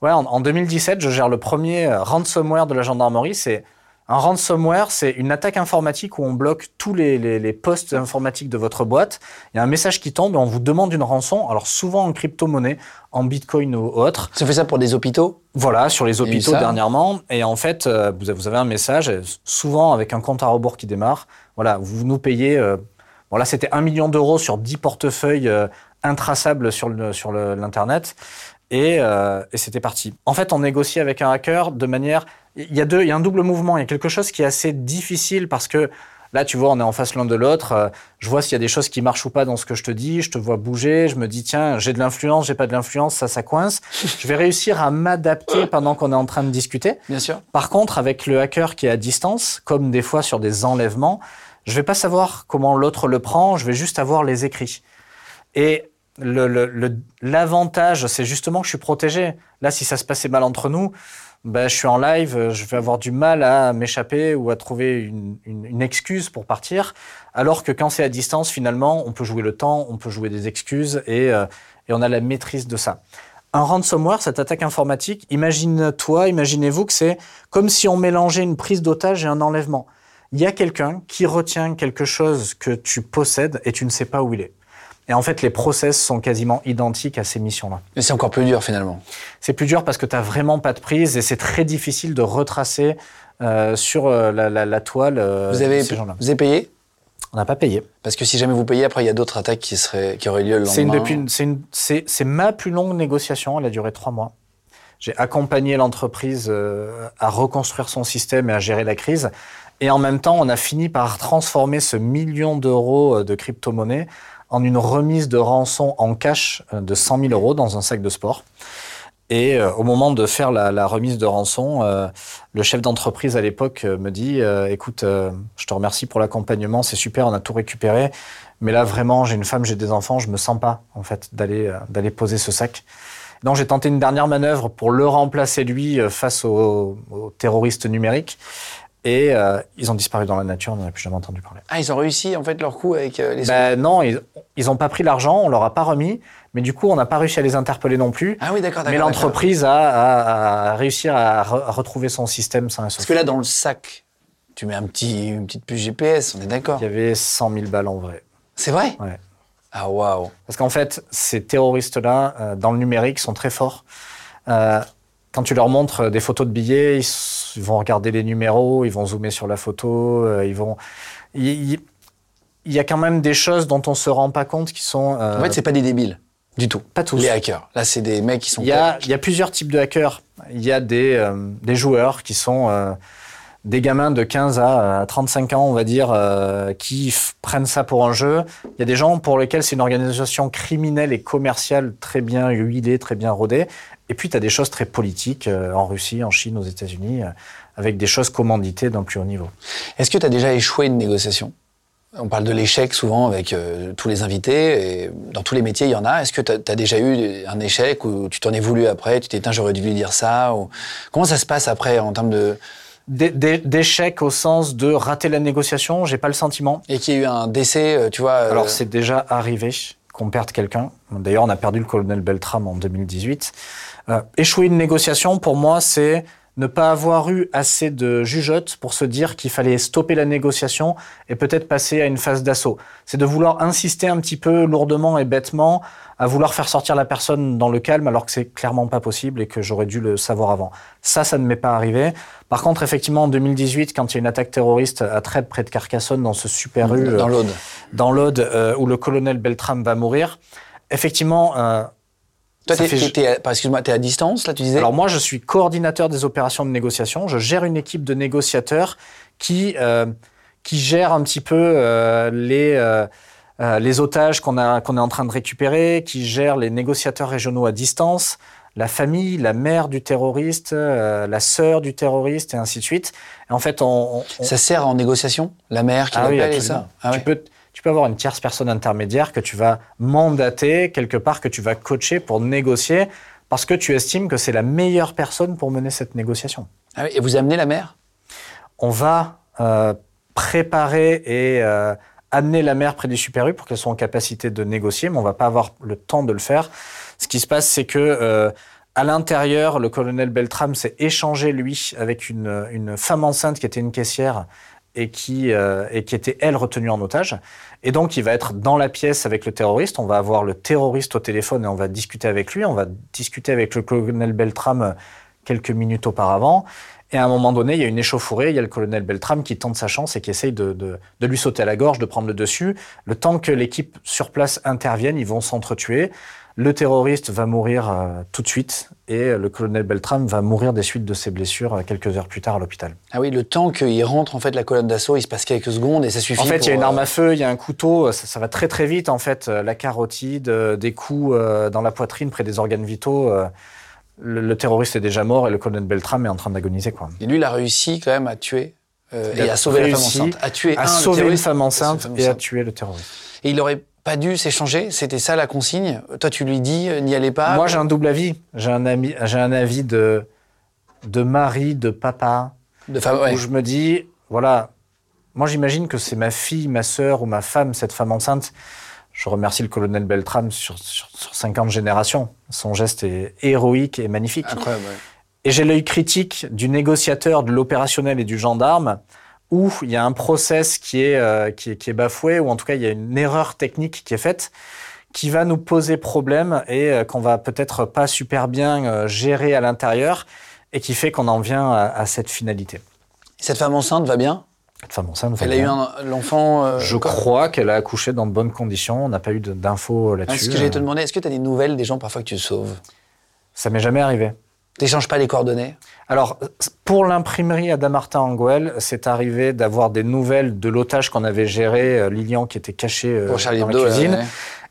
S2: Ouais, en, en 2017, je gère le premier ransomware de la gendarmerie. C'est un ransomware, c'est une attaque informatique où on bloque tous les, les, les postes informatiques de votre boîte. Il y a un message qui tombe et on vous demande une rançon. Alors souvent en crypto-monnaie, en bitcoin ou autre.
S1: Ça fait ça pour des hôpitaux?
S2: Voilà, sur les hôpitaux dernièrement. Et en fait, euh, vous avez un message, souvent avec un compte à rebours qui démarre. Voilà, vous nous payez. euh, bon, là, c'était 1 million d'euros sur 10 portefeuilles euh, intraçables sur le- sur le- l'Internet. Et, euh, et c'était parti. En fait, on négocie avec un hacker de manière. Il y, a deux, il y a un double mouvement. Il y a quelque chose qui est assez difficile parce que là, tu vois, on est en face l'un de l'autre. Euh, Je vois s'il y a des choses qui marchent ou pas dans ce que je te dis. Je te vois bouger. Je me dis, tiens, j'ai de l'influence, j'ai pas de l'influence, ça, ça coince. Je vais réussir à m'adapter pendant qu'on est en train de discuter.
S1: Bien sûr.
S2: Par contre, avec le hacker qui est à distance, comme des fois sur des enlèvements, je vais pas savoir comment l'autre le prend, je vais juste avoir les écrits. Et le- le- le- l'avantage, c'est justement que je suis protégé. Là, si ça se passait mal entre nous, ben, je suis en live, je vais avoir du mal à m'échapper ou à trouver une, une- une excuse pour partir. Alors que quand c'est à distance, finalement, on peut jouer le temps, on peut jouer des excuses et, euh, et on a la maîtrise de ça. Un ransomware, cette attaque informatique, imagine-toi, imaginez-vous que c'est comme si on mélangeait une prise d'otage et un enlèvement. Il y a quelqu'un qui retient quelque chose que tu possèdes et tu ne sais pas où il est. Et en fait, les process sont quasiment identiques à ces missions-là.
S1: Mais c'est encore plus dur finalement.
S2: C'est plus dur parce que tu n'as vraiment pas de prise et c'est très difficile de retracer euh, sur euh, la, la- la toile euh,
S1: Vous avez,
S2: ces gens-là.
S1: vous avez payé?
S2: On n'a pas payé.
S1: Parce que si jamais vous payez, après il y a d'autres attaques qui, seraient, qui auraient lieu le lendemain.
S2: C'est une- depuis une- c'est une- c'est- c'est ma plus longue négociation. Elle a duré trois mois. J'ai accompagné l'entreprise euh, à reconstruire son système et à gérer la crise. Et en même temps, on a fini par transformer ce million d'euros euh, de crypto-monnaie en une remise de rançon en cash euh, de 100 000 euros dans un sac de sport. Et euh, au moment de faire la, remise de rançon, euh, le chef d'entreprise à l'époque me dit Écoute, je te remercie pour l'accompagnement, c'est super, on a tout récupéré. Mais là, vraiment, j'ai une femme, j'ai des enfants, je me sens pas, en fait, d'aller d'aller poser ce sac. Donc, j'ai tenté une dernière manœuvre pour le remplacer, lui, face aux, aux terroristes numériques. Et euh, ils ont disparu dans la nature, on n'en a plus jamais entendu parler.
S1: Ah, ils ont réussi en fait leur coup avec euh, les.
S2: Ben non, ils n'ont pas pris l'argent, on leur a pas remis. Mais du coup, on n'a pas réussi à les interpeller non plus.
S1: Ah oui, d'accord, d'accord.
S2: Mais l'entreprise a, a- a réussi à, re- à retrouver son système sans
S1: Parce que là, dans le sac, tu mets un petit, une petite puce GPS, on est d'accord.
S2: Il y avait 100 000 balles en vrai.
S1: C'est vrai?
S2: Ouais.
S1: Ah waouh.
S2: Parce qu'en fait, ces terroristes-là, euh, dans le numérique, sont très forts. Quand tu leur montres des photos de billets, ils, s- ils vont regarder les numéros, ils vont zoomer sur la photo, euh, ils vont. Il, y a quand même des choses dont on se rend pas compte qui sont. euh,
S1: En fait, c'est pas des débiles du tout.
S2: pas tous.
S1: Les hackers. Là, c'est des mecs qui sont.
S2: Il y, a, il y a plusieurs types de hackers. Il y a des, euh, des joueurs qui sont des gamins de 15 à, à 35 ans, on va dire, euh, qui prennent ça pour un jeu. Il y a des gens pour lesquels c'est une organisation criminelle et commerciale très bien huilée, très bien rodée. Et puis, tu as des choses très politiques euh, en Russie, en Chine, aux États-Unis, euh, avec des choses commanditées d'un plus haut niveau.
S1: Est-ce que tu as déjà échoué une négociation? On parle de l'échec souvent avec tous les invités, et dans tous les métiers, il y en a. Est-ce que tu as, déjà eu un échec où tu t'en es voulu après, tu t'es dit, j'aurais dû lui dire ça ou... Comment ça se passe après en termes de.
S2: D'é- d'é- D'échec au sens de rater la négociation, j'ai pas le sentiment.
S1: Et qu'il y ait eu un décès, euh, tu vois. euh,
S2: Alors, c'est déjà arrivé qu'on perde quelqu'un. D'ailleurs, on a perdu le colonel Beltram en 2018. Euh, échouer une négociation, pour moi, c'est ne pas avoir eu assez de jugeote pour se dire qu'il fallait stopper la négociation et peut-être passer à une phase d'assaut. C'est de vouloir insister un petit peu lourdement et bêtement à vouloir faire sortir la personne dans le calme alors que c'est clairement pas possible et que j'aurais dû le savoir avant. Ça, ça ne m'est pas arrivé. Par contre, effectivement, en 2018, quand il y a une attaque terroriste à Trèbes, près de Carcassonne, dans ce super rue,
S1: dans
S2: euh,
S1: l'Aude.
S2: dans l'Aude euh, où le colonel Beltram va mourir. Effectivement, euh,
S1: Toi, t'es,
S2: fait-
S1: t'es- excuse-moi, t'es à distance, là, tu disais?
S2: Alors moi, je suis coordinateur des opérations de négociation. Je gère une équipe de négociateurs qui euh, qui gère un petit peu euh, les euh, les otages qu'on est en train de récupérer, qui gère les négociateurs régionaux à distance, la famille, la mère du terroriste, euh, la sœur du terroriste et ainsi de suite. Et en fait, on, on-
S1: Ça sert en négociation La mère qui
S2: ah oui,
S1: l'appelle et ça? Ah
S2: tu, peux, tu peux avoir une tierce personne intermédiaire que tu vas mandater quelque part, que tu vas coacher pour négocier, parce que tu estimes que c'est la meilleure personne pour mener cette négociation.
S1: Ah oui, Et vous amenez la mère?
S2: On va euh, préparer et euh, amener la mer près des Super U pour qu'elles soient en capacité de négocier, mais on va pas avoir le temps de le faire. Ce qui se passe, c'est que euh, à l'intérieur, le colonel Beltram s'est échangé, lui, avec une, une femme enceinte qui était une caissière et qui, euh, et qui était, elle, retenue en otage. Et donc, il va être dans la pièce avec le terroriste. On va avoir le terroriste au téléphone et on va discuter avec lui. On va discuter avec le colonel Beltram quelques minutes auparavant. Et à un moment donné, il y a une échauffourée. Il y a le colonel Beltram qui tente sa chance et qui essaye de, de, de lui sauter à la gorge, de prendre le dessus. Le temps que l'équipe sur place intervienne, ils vont s'entretuer. Le terroriste va mourir euh, tout de suite et le colonel Beltram va mourir des suites de ses blessures euh, quelques heures plus tard à l'hôpital.
S1: Ah oui, le temps qu'il rentre en fait la colonne d'assaut, il se passe quelques secondes et ça suffit.
S2: En fait, il y a une
S1: pour,
S2: arme
S1: euh,
S2: à feu, il y a un couteau, ça, ça va très très vite en fait. Euh, La carotide, euh, des coups euh, dans la poitrine près des organes vitaux. Le, le terroriste est déjà mort et le colonel Beltram est en train d'agoniser quoi.
S1: Et lui, il a réussi quand même à tuer euh, et à sauver la femme enceinte. À tuer
S2: à
S1: un,
S2: sauver une femme enceinte et à tuer le terroriste.
S1: Et il aurait pas dû s'échanger, c'était ça la consigne. Toi, tu lui dis, euh, n'y allez pas.
S2: Moi, j'ai un double avis. J'ai un, ami, j'ai un avis de, de mari, de papa,
S1: de femme, ouais.
S2: où je me dis, voilà, moi j'imagine que c'est ma fille, ma sœur ou ma femme, cette femme enceinte. Je remercie le colonel Beltram sur, sur, sur 50 générations. Son geste est héroïque et magnifique.
S1: Incroyable. ouais.
S2: Et j'ai l'œil critique du négociateur, de l'opérationnel et du gendarme, où il y a un process qui est, euh, qui, est, qui est bafoué, ou en tout cas il y a une erreur technique qui est faite, qui va nous poser problème et euh, qu'on va peut-être pas super bien euh, gérer à l'intérieur, et qui fait qu'on en vient à, à cette finalité.
S1: Cette femme enceinte va bien?
S2: Cette femme enceinte, va
S1: Elle a eu un- l'enfant. euh,
S2: Je crois qu'elle a accouché dans de bonnes conditions. On n'a pas eu de- d'infos
S1: Ah,
S2: là-dessus.
S1: Ce que j'allais te
S2: Euh,
S1: demander, est-ce que tu as des nouvelles des gens parfois que tu sauves
S2: Ça m'est jamais arrivé.
S1: T'échanges pas les coordonnées
S2: Alors, pour l'imprimerie à Damartin en Gouel, c'est arrivé d'avoir des nouvelles de l'otage qu'on avait géré, euh, Lilian, qui était caché euh, dans
S1: Hebdo,
S2: la cuisine.
S1: ouais, ouais.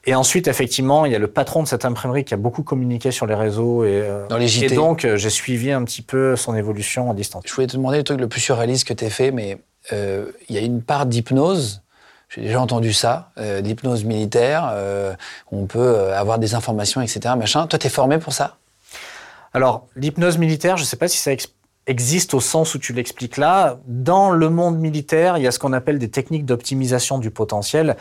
S2: Et ensuite, effectivement, il y a le patron de cette imprimerie qui a beaucoup communiqué sur les réseaux. Et, euh,
S1: Dans les JT.
S2: et donc, j'ai suivi un petit peu son évolution à distance.
S1: Je voulais te demander le truc le plus surréaliste que tu fait, mais il y a une part d'hypnose. J'ai déjà entendu ça, euh, militaire. euh, on peut euh, avoir des informations, etc. Machin. Toi, t'es formé pour ça?
S2: Alors, l'hypnose militaire, je ne sais pas si ça ex- existe au sens où tu l'expliques là. Dans le monde militaire, il y a ce qu'on appelle des techniques d'optimisation du potentiel,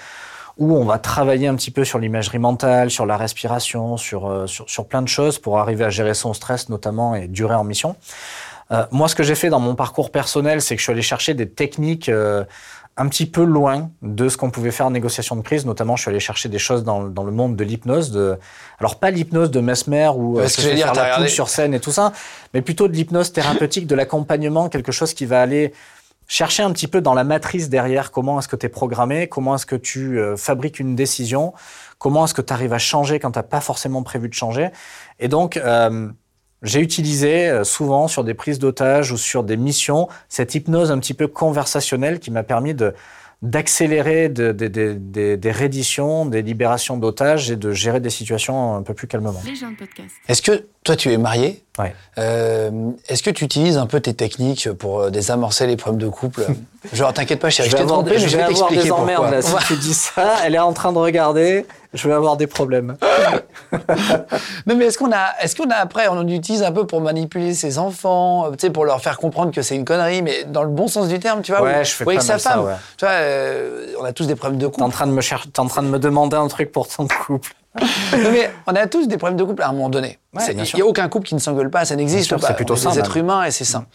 S2: où on va travailler un petit peu sur l'imagerie mentale, sur la respiration, sur, euh, sur plein de choses pour arriver à gérer son stress notamment et durer en mission. Euh, moi, ce que j'ai fait dans mon parcours personnel, c'est que je suis allé chercher des techniques euh, un petit peu loin de ce qu'on pouvait faire en négociation de crise. Notamment, je suis allé chercher des choses dans, dans le monde de l'hypnose. De... Alors, pas l'hypnose de Mesmer ou euh,
S1: ce que dire,
S2: la poule sur scène et tout ça, mais plutôt de l'hypnose thérapeutique, de l'accompagnement, quelque chose qui va aller chercher un petit peu dans la matrice derrière comment est-ce que tu es programmé, comment est-ce que tu euh, fabriques une décision, comment est-ce que tu arrives à changer quand tu n'as pas forcément prévu de changer? Et donc, euh, j'ai utilisé euh, souvent sur des prises d'otages ou sur des missions cette hypnose un petit peu conversationnelle qui m'a permis de d'accélérer de- de- de- de- des redditions, des libérations d'otages et de gérer des situations un peu plus calmement.
S4: Les gens de podcast.
S1: Est-ce que toi, tu es marié?
S2: Ouais.
S1: Euh, Est-ce que tu utilises un peu tes techniques pour euh, désamorcer les problèmes de couple? Genre, t'inquiète pas, chérie, je,
S2: vais
S1: t'ai trompé,
S2: je
S1: je
S2: vais
S1: vais t'expliquer
S2: des emmerdes
S1: pourquoi.
S2: là. Si tu dis ça, elle est en train de regarder, je vais avoir des problèmes.
S1: Non, mais est-ce qu'on a, est-ce qu'on a après, on en utilise un peu pour manipuler ses enfants, euh, tu sais, pour leur faire comprendre que c'est une connerie, mais dans le bon sens du terme, tu vois
S2: Ouais,
S1: ou-
S2: je fais
S1: avec sa
S2: ça,
S1: femme.
S2: ouais.
S1: Tu vois, euh, on a tous des problèmes de
S2: T'es en
S1: couple.
S2: train de me cher- t'es en train de me demander un truc pour ton couple.
S1: non, mais on a tous des problèmes de couple à un moment donné. Il n'y a aucun couple qui ne s'engueule pas, ça n'existe pas.
S2: c'est plutôt
S1: on est
S2: sain,
S1: des êtres humains et c'est sain.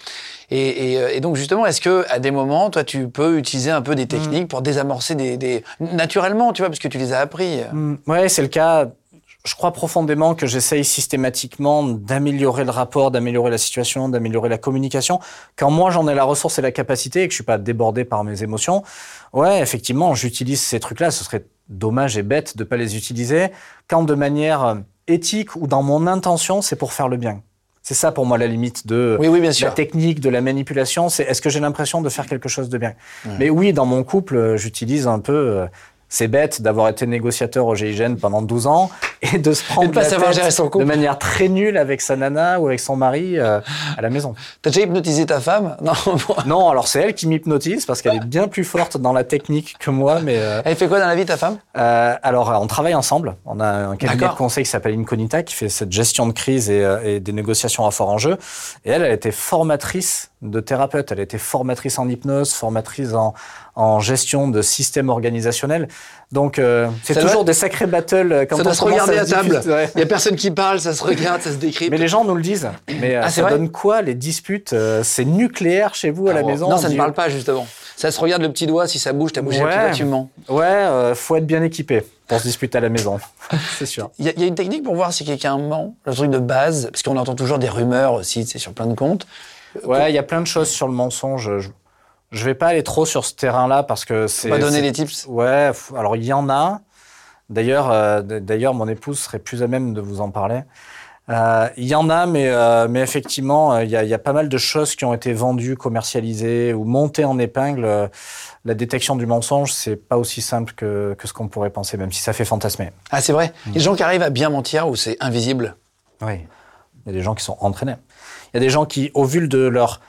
S1: Et, et, euh, et donc justement, est-ce que à des moments, toi, tu peux utiliser un peu des techniques pour désamorcer des, des- naturellement, tu vois, parce que tu les as appris?
S2: Mm, Ouais, c'est le cas. Je crois profondément que j'essaye systématiquement d'améliorer le rapport, d'améliorer la situation, d'améliorer la communication. Quand moi j'en ai la ressource et la capacité et que je suis pas débordé par mes émotions, ouais, effectivement, j'utilise ces trucs-là. Ce serait dommage et bête de pas les utiliser quand de manière euh, éthique ou dans mon intention, c'est pour faire le bien. C'est ça pour moi la limite de
S1: Oui, oui, bien
S2: la technique, de la manipulation. C'est est-ce que j'ai l'impression de faire quelque chose de bien? Mais oui, dans mon couple, euh, j'utilise un peu. C'est bête d'avoir été négociateur au GIGN pendant 12 ans et de se prendre
S1: de pas
S2: la
S1: savoir
S2: tête
S1: gérer son couple.
S2: de manière très nulle avec sa nana ou avec son mari euh, à la maison.
S1: T'as déjà hypnotisé ta femme? Non.
S2: Non, alors c'est elle qui m'hypnotise parce qu'elle est bien plus forte dans la technique que moi. Mais euh,
S1: Elle fait quoi dans la vie, ta femme?
S2: euh, alors, euh, on travaille ensemble. On a un cabinet de conseil qui s'appelle Incognita qui fait cette gestion de crise et, euh, et des négociations à fort enjeu. Et elle, elle était formatrice de thérapeute. Elle était formatrice en hypnose, formatrice en, en gestion de systèmes organisationnels. Donc, euh, c'est toujours
S1: doit-
S2: des sacrés battles euh, quand
S1: ça
S2: on
S1: doit se regarder à
S2: se
S1: table.
S2: ouais.
S1: Il n'y a personne qui parle, ça se regarde, ça se décrypte.
S2: Mais les gens nous le disent. Mais euh,
S1: Ah, c'est
S2: ça donne quoi les disputes euh, C'est nucléaire chez vous à la
S1: Ah,
S2: maison
S1: Non,
S2: on
S1: ça ne
S2: dit-
S1: parle pas, justement. Ça se regarde le petit doigt, si ça bouge, t'as bougé
S2: Ouais.
S1: le petit doigt, tu mens.
S2: Ouais, euh, faut être bien équipé pour se disputer à la maison. c'est sûr.
S1: Il y, y a une technique pour voir si quelqu'un ment, le truc de base, parce qu'on entend toujours des rumeurs aussi, sais, sur plein de comptes.
S2: Ouais, il y a plein de choses sur le mensonge. Je, je vais pas aller trop sur ce terrain-là parce que c'est.
S1: Va donner les tips.
S2: Ouais, alors il y en a. D'ailleurs, euh, d'ailleurs, mon épouse serait plus à même de vous en parler. Euh, Il y en a, mais, euh, mais effectivement, il y, a, il y a pas mal de choses qui ont été vendues, commercialisées ou montées en épingle. La détection du mensonge, c'est pas aussi simple que, que ce qu'on pourrait penser, même si ça fait fantasmer.
S1: Ah, c'est vrai.
S2: Mm.
S1: Les gens qui arrivent à bien mentir ou c'est invisible.
S2: Oui. Il y a des gens qui sont entraînés. Il y a des gens qui, au vu de leur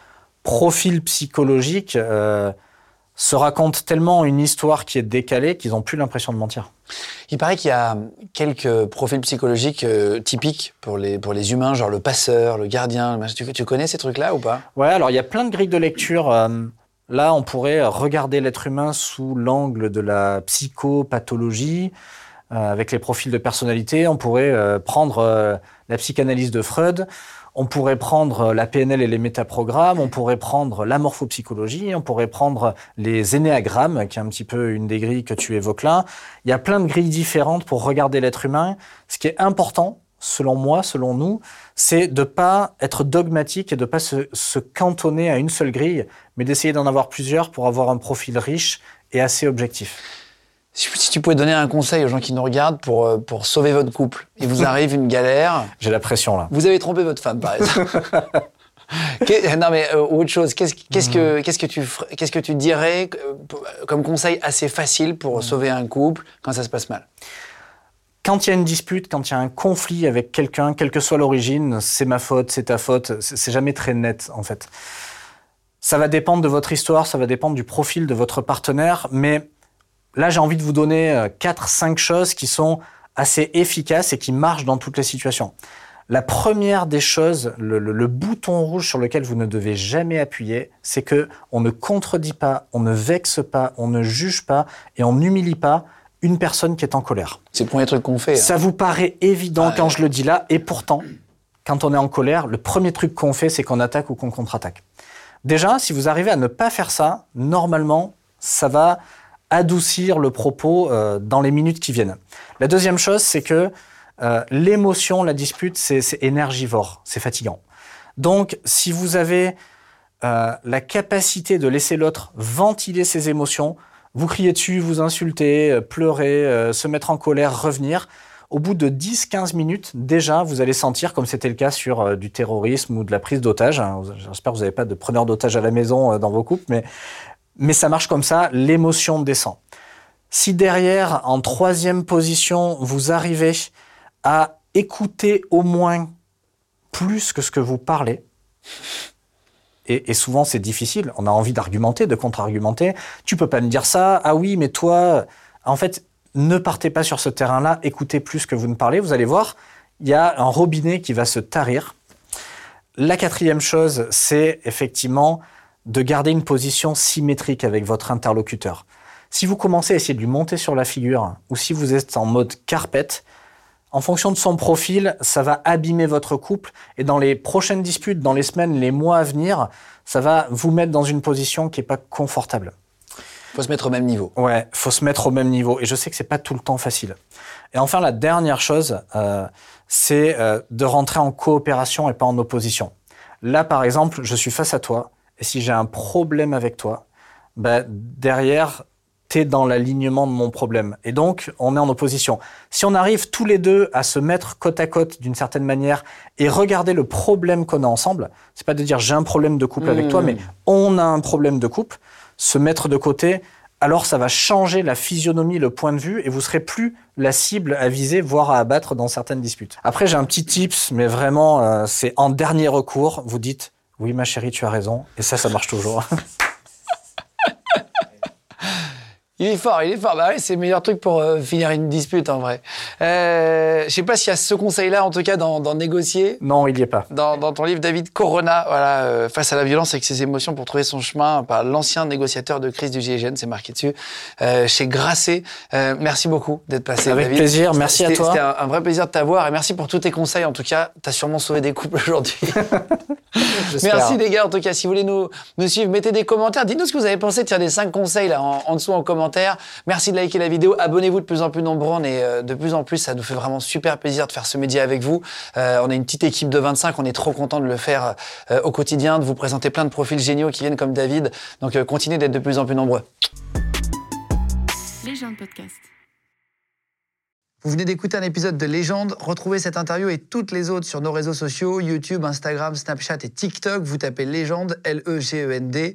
S2: profil psychologique, euh, se racontent tellement une histoire qui est décalée qu'ils n'ont plus l'impression de mentir.
S1: Il paraît qu'il y a quelques profils psychologiques euh, typiques pour les, pour les humains, genre le passeur, le gardien. le. Tu, tu connais ces trucs-là ou pas?
S2: Ouais, alors il y a plein de grilles de lecture. euh, là, on pourrait regarder l'être humain sous l'angle de la psychopathologie, euh, avec les profils de personnalité. On pourrait prendre la psychanalyse de Freud. On pourrait prendre la PNL et les métaprogrammes, on pourrait prendre la morphopsychologie, on pourrait prendre les énéagrammes, qui est un petit peu une des grilles que tu évoques là. Il y a plein de grilles différentes pour regarder l'être humain. Ce qui est important, selon moi, selon nous, c'est de pas être dogmatique et de pas se, se cantonner à une seule grille, mais d'essayer d'en avoir plusieurs pour avoir un profil riche et assez objectif.
S1: Si, tu pouvais donner un conseil aux gens qui nous regardent pour, euh, pour sauver votre couple, il vous arrive une galère,
S2: J'ai la pression là.
S1: vous avez trompé votre femme par exemple. Que- non mais euh, autre chose, qu'est-ce que qu'est-ce que tu qu'est-ce que tu dirais euh, comme conseil assez facile pour sauver un couple quand ça se passe mal?
S2: Quand il y a une dispute, quand il y a un conflit avec quelqu'un, quelle que soit l'origine, c'est ma faute, c'est ta faute, c'est jamais très net en fait. Ça va dépendre de votre histoire, ça va dépendre du profil de votre partenaire, mais là j'ai envie de vous donner euh, quatre, cinq choses qui sont assez efficaces et qui marchent dans toutes les situations. La première des choses, le, le- le bouton rouge sur lequel vous ne devez jamais appuyer, c'est que on ne contredit pas, on ne vexe pas, on ne juge pas et on n'humilie pas une personne qui est en colère.
S1: C'est le premier truc qu'on fait. hein.
S2: Ça vous paraît évident
S1: Ah,
S2: quand
S1: ouais.
S2: je le dis là, et pourtant, quand on est en colère, le premier truc qu'on fait, c'est qu'on attaque ou qu'on contre-attaque. Déjà, si vous arrivez à ne pas faire ça, normalement, ça va adoucir le propos euh, dans les minutes qui viennent. La deuxième chose, c'est que euh, l'émotion, la dispute, c'est énergivore, c'est fatigant. Donc, si vous avez euh, la capacité de laisser l'autre ventiler ses émotions, vous criez dessus, vous insultez, pleurez, euh, se mettre en colère, revenir. Au bout de 10-15 minutes, déjà, vous allez sentir, comme c'était le cas sur du terrorisme ou de la prise d'otage, hein, j'espère que vous n'avez pas de preneur d'otage à la maison dans vos couples, mais, mais ça marche comme ça, l'émotion descend. Si derrière, en troisième position, vous arrivez à écouter au moins plus que ce que vous parlez, et, souvent c'est difficile, on a envie d'argumenter, de contre-argumenter, tu peux pas me dire ça, ah oui, mais toi, en fait, ne partez pas sur ce terrain-là, écoutez plus que vous ne parlez, vous allez voir, il y a un robinet qui va se tarir. La quatrième chose, c'est effectivement de garder une position symétrique avec votre interlocuteur. Si vous commencez à essayer de lui monter sur la figure, ou si vous êtes en mode carpette, en fonction de son profil, ça va abîmer votre couple et dans les prochaines disputes, dans les semaines, les mois à venir, ça va vous mettre dans une position qui n'est pas confortable.
S1: faut se mettre au même niveau.
S2: Ouais, faut se mettre au même niveau et je sais que c'est pas tout le temps facile. Et enfin, la dernière chose, euh, c'est euh, de rentrer en coopération et pas en opposition. Là, par exemple, je suis face à toi et si j'ai un problème avec toi, ben, derrière, t'es dans l'alignement de mon problème. Et donc, on est en opposition. Si on arrive tous les deux à se mettre côte à côte d'une certaine manière et regarder le problème qu'on a ensemble, c'est pas de dire j'ai un problème de couple avec toi, mais on a un problème de couple, se mettre de côté, alors ça va changer la physionomie, le point de vue, et vous serez plus la cible à viser, voire à abattre dans certaines disputes. Après, j'ai un petit tips, mais vraiment, euh, c'est en dernier recours, vous dites oui, ma chérie, tu as raison, et ça, ça marche toujours.
S1: Il est fort, il est fort. Bah ouais, c'est le meilleur truc pour euh, finir une dispute en vrai. Euh, je sais pas s'il y a ce conseil-là, en tout cas, dans, dans négocier.
S2: Non, il y est pas.
S1: Dans, dans ton livre, David Corona, voilà, euh, face à la violence avec ses émotions pour trouver son chemin, par l'ancien négociateur de crise du GIGN, c'est marqué dessus, euh, chez Grasset. Merci beaucoup d'être passé,
S2: Avec
S1: David.
S2: plaisir, merci à toi.
S1: C'était un, un vrai plaisir de t'avoir et merci pour tous tes conseils. En tout cas, t'as sûrement sauvé des couples aujourd'hui. Merci les gars, en tout cas, si vous voulez nous, nous suivre, mettez des commentaires. Dites-nous ce que vous avez pensé. Tiens, des 5 conseils là, en, en dessous en commentaire. Merci de liker la vidéo. Abonnez-vous de plus en plus nombreux. On est euh, de plus en plus. Ça nous fait vraiment super plaisir de faire ce média avec vous. Euh, on est une petite équipe de 25. On est trop content de le faire euh, au quotidien, de vous présenter plein de profils géniaux qui viennent comme David. Donc, euh, continuez d'être de plus en plus nombreux.
S4: Légende podcast.
S5: Vous venez d'écouter un épisode de Légende. Retrouvez cette interview et toutes les autres sur nos réseaux sociaux, YouTube, Instagram, Snapchat et TikTok. Vous tapez Légende, L-E-G-E-N-D.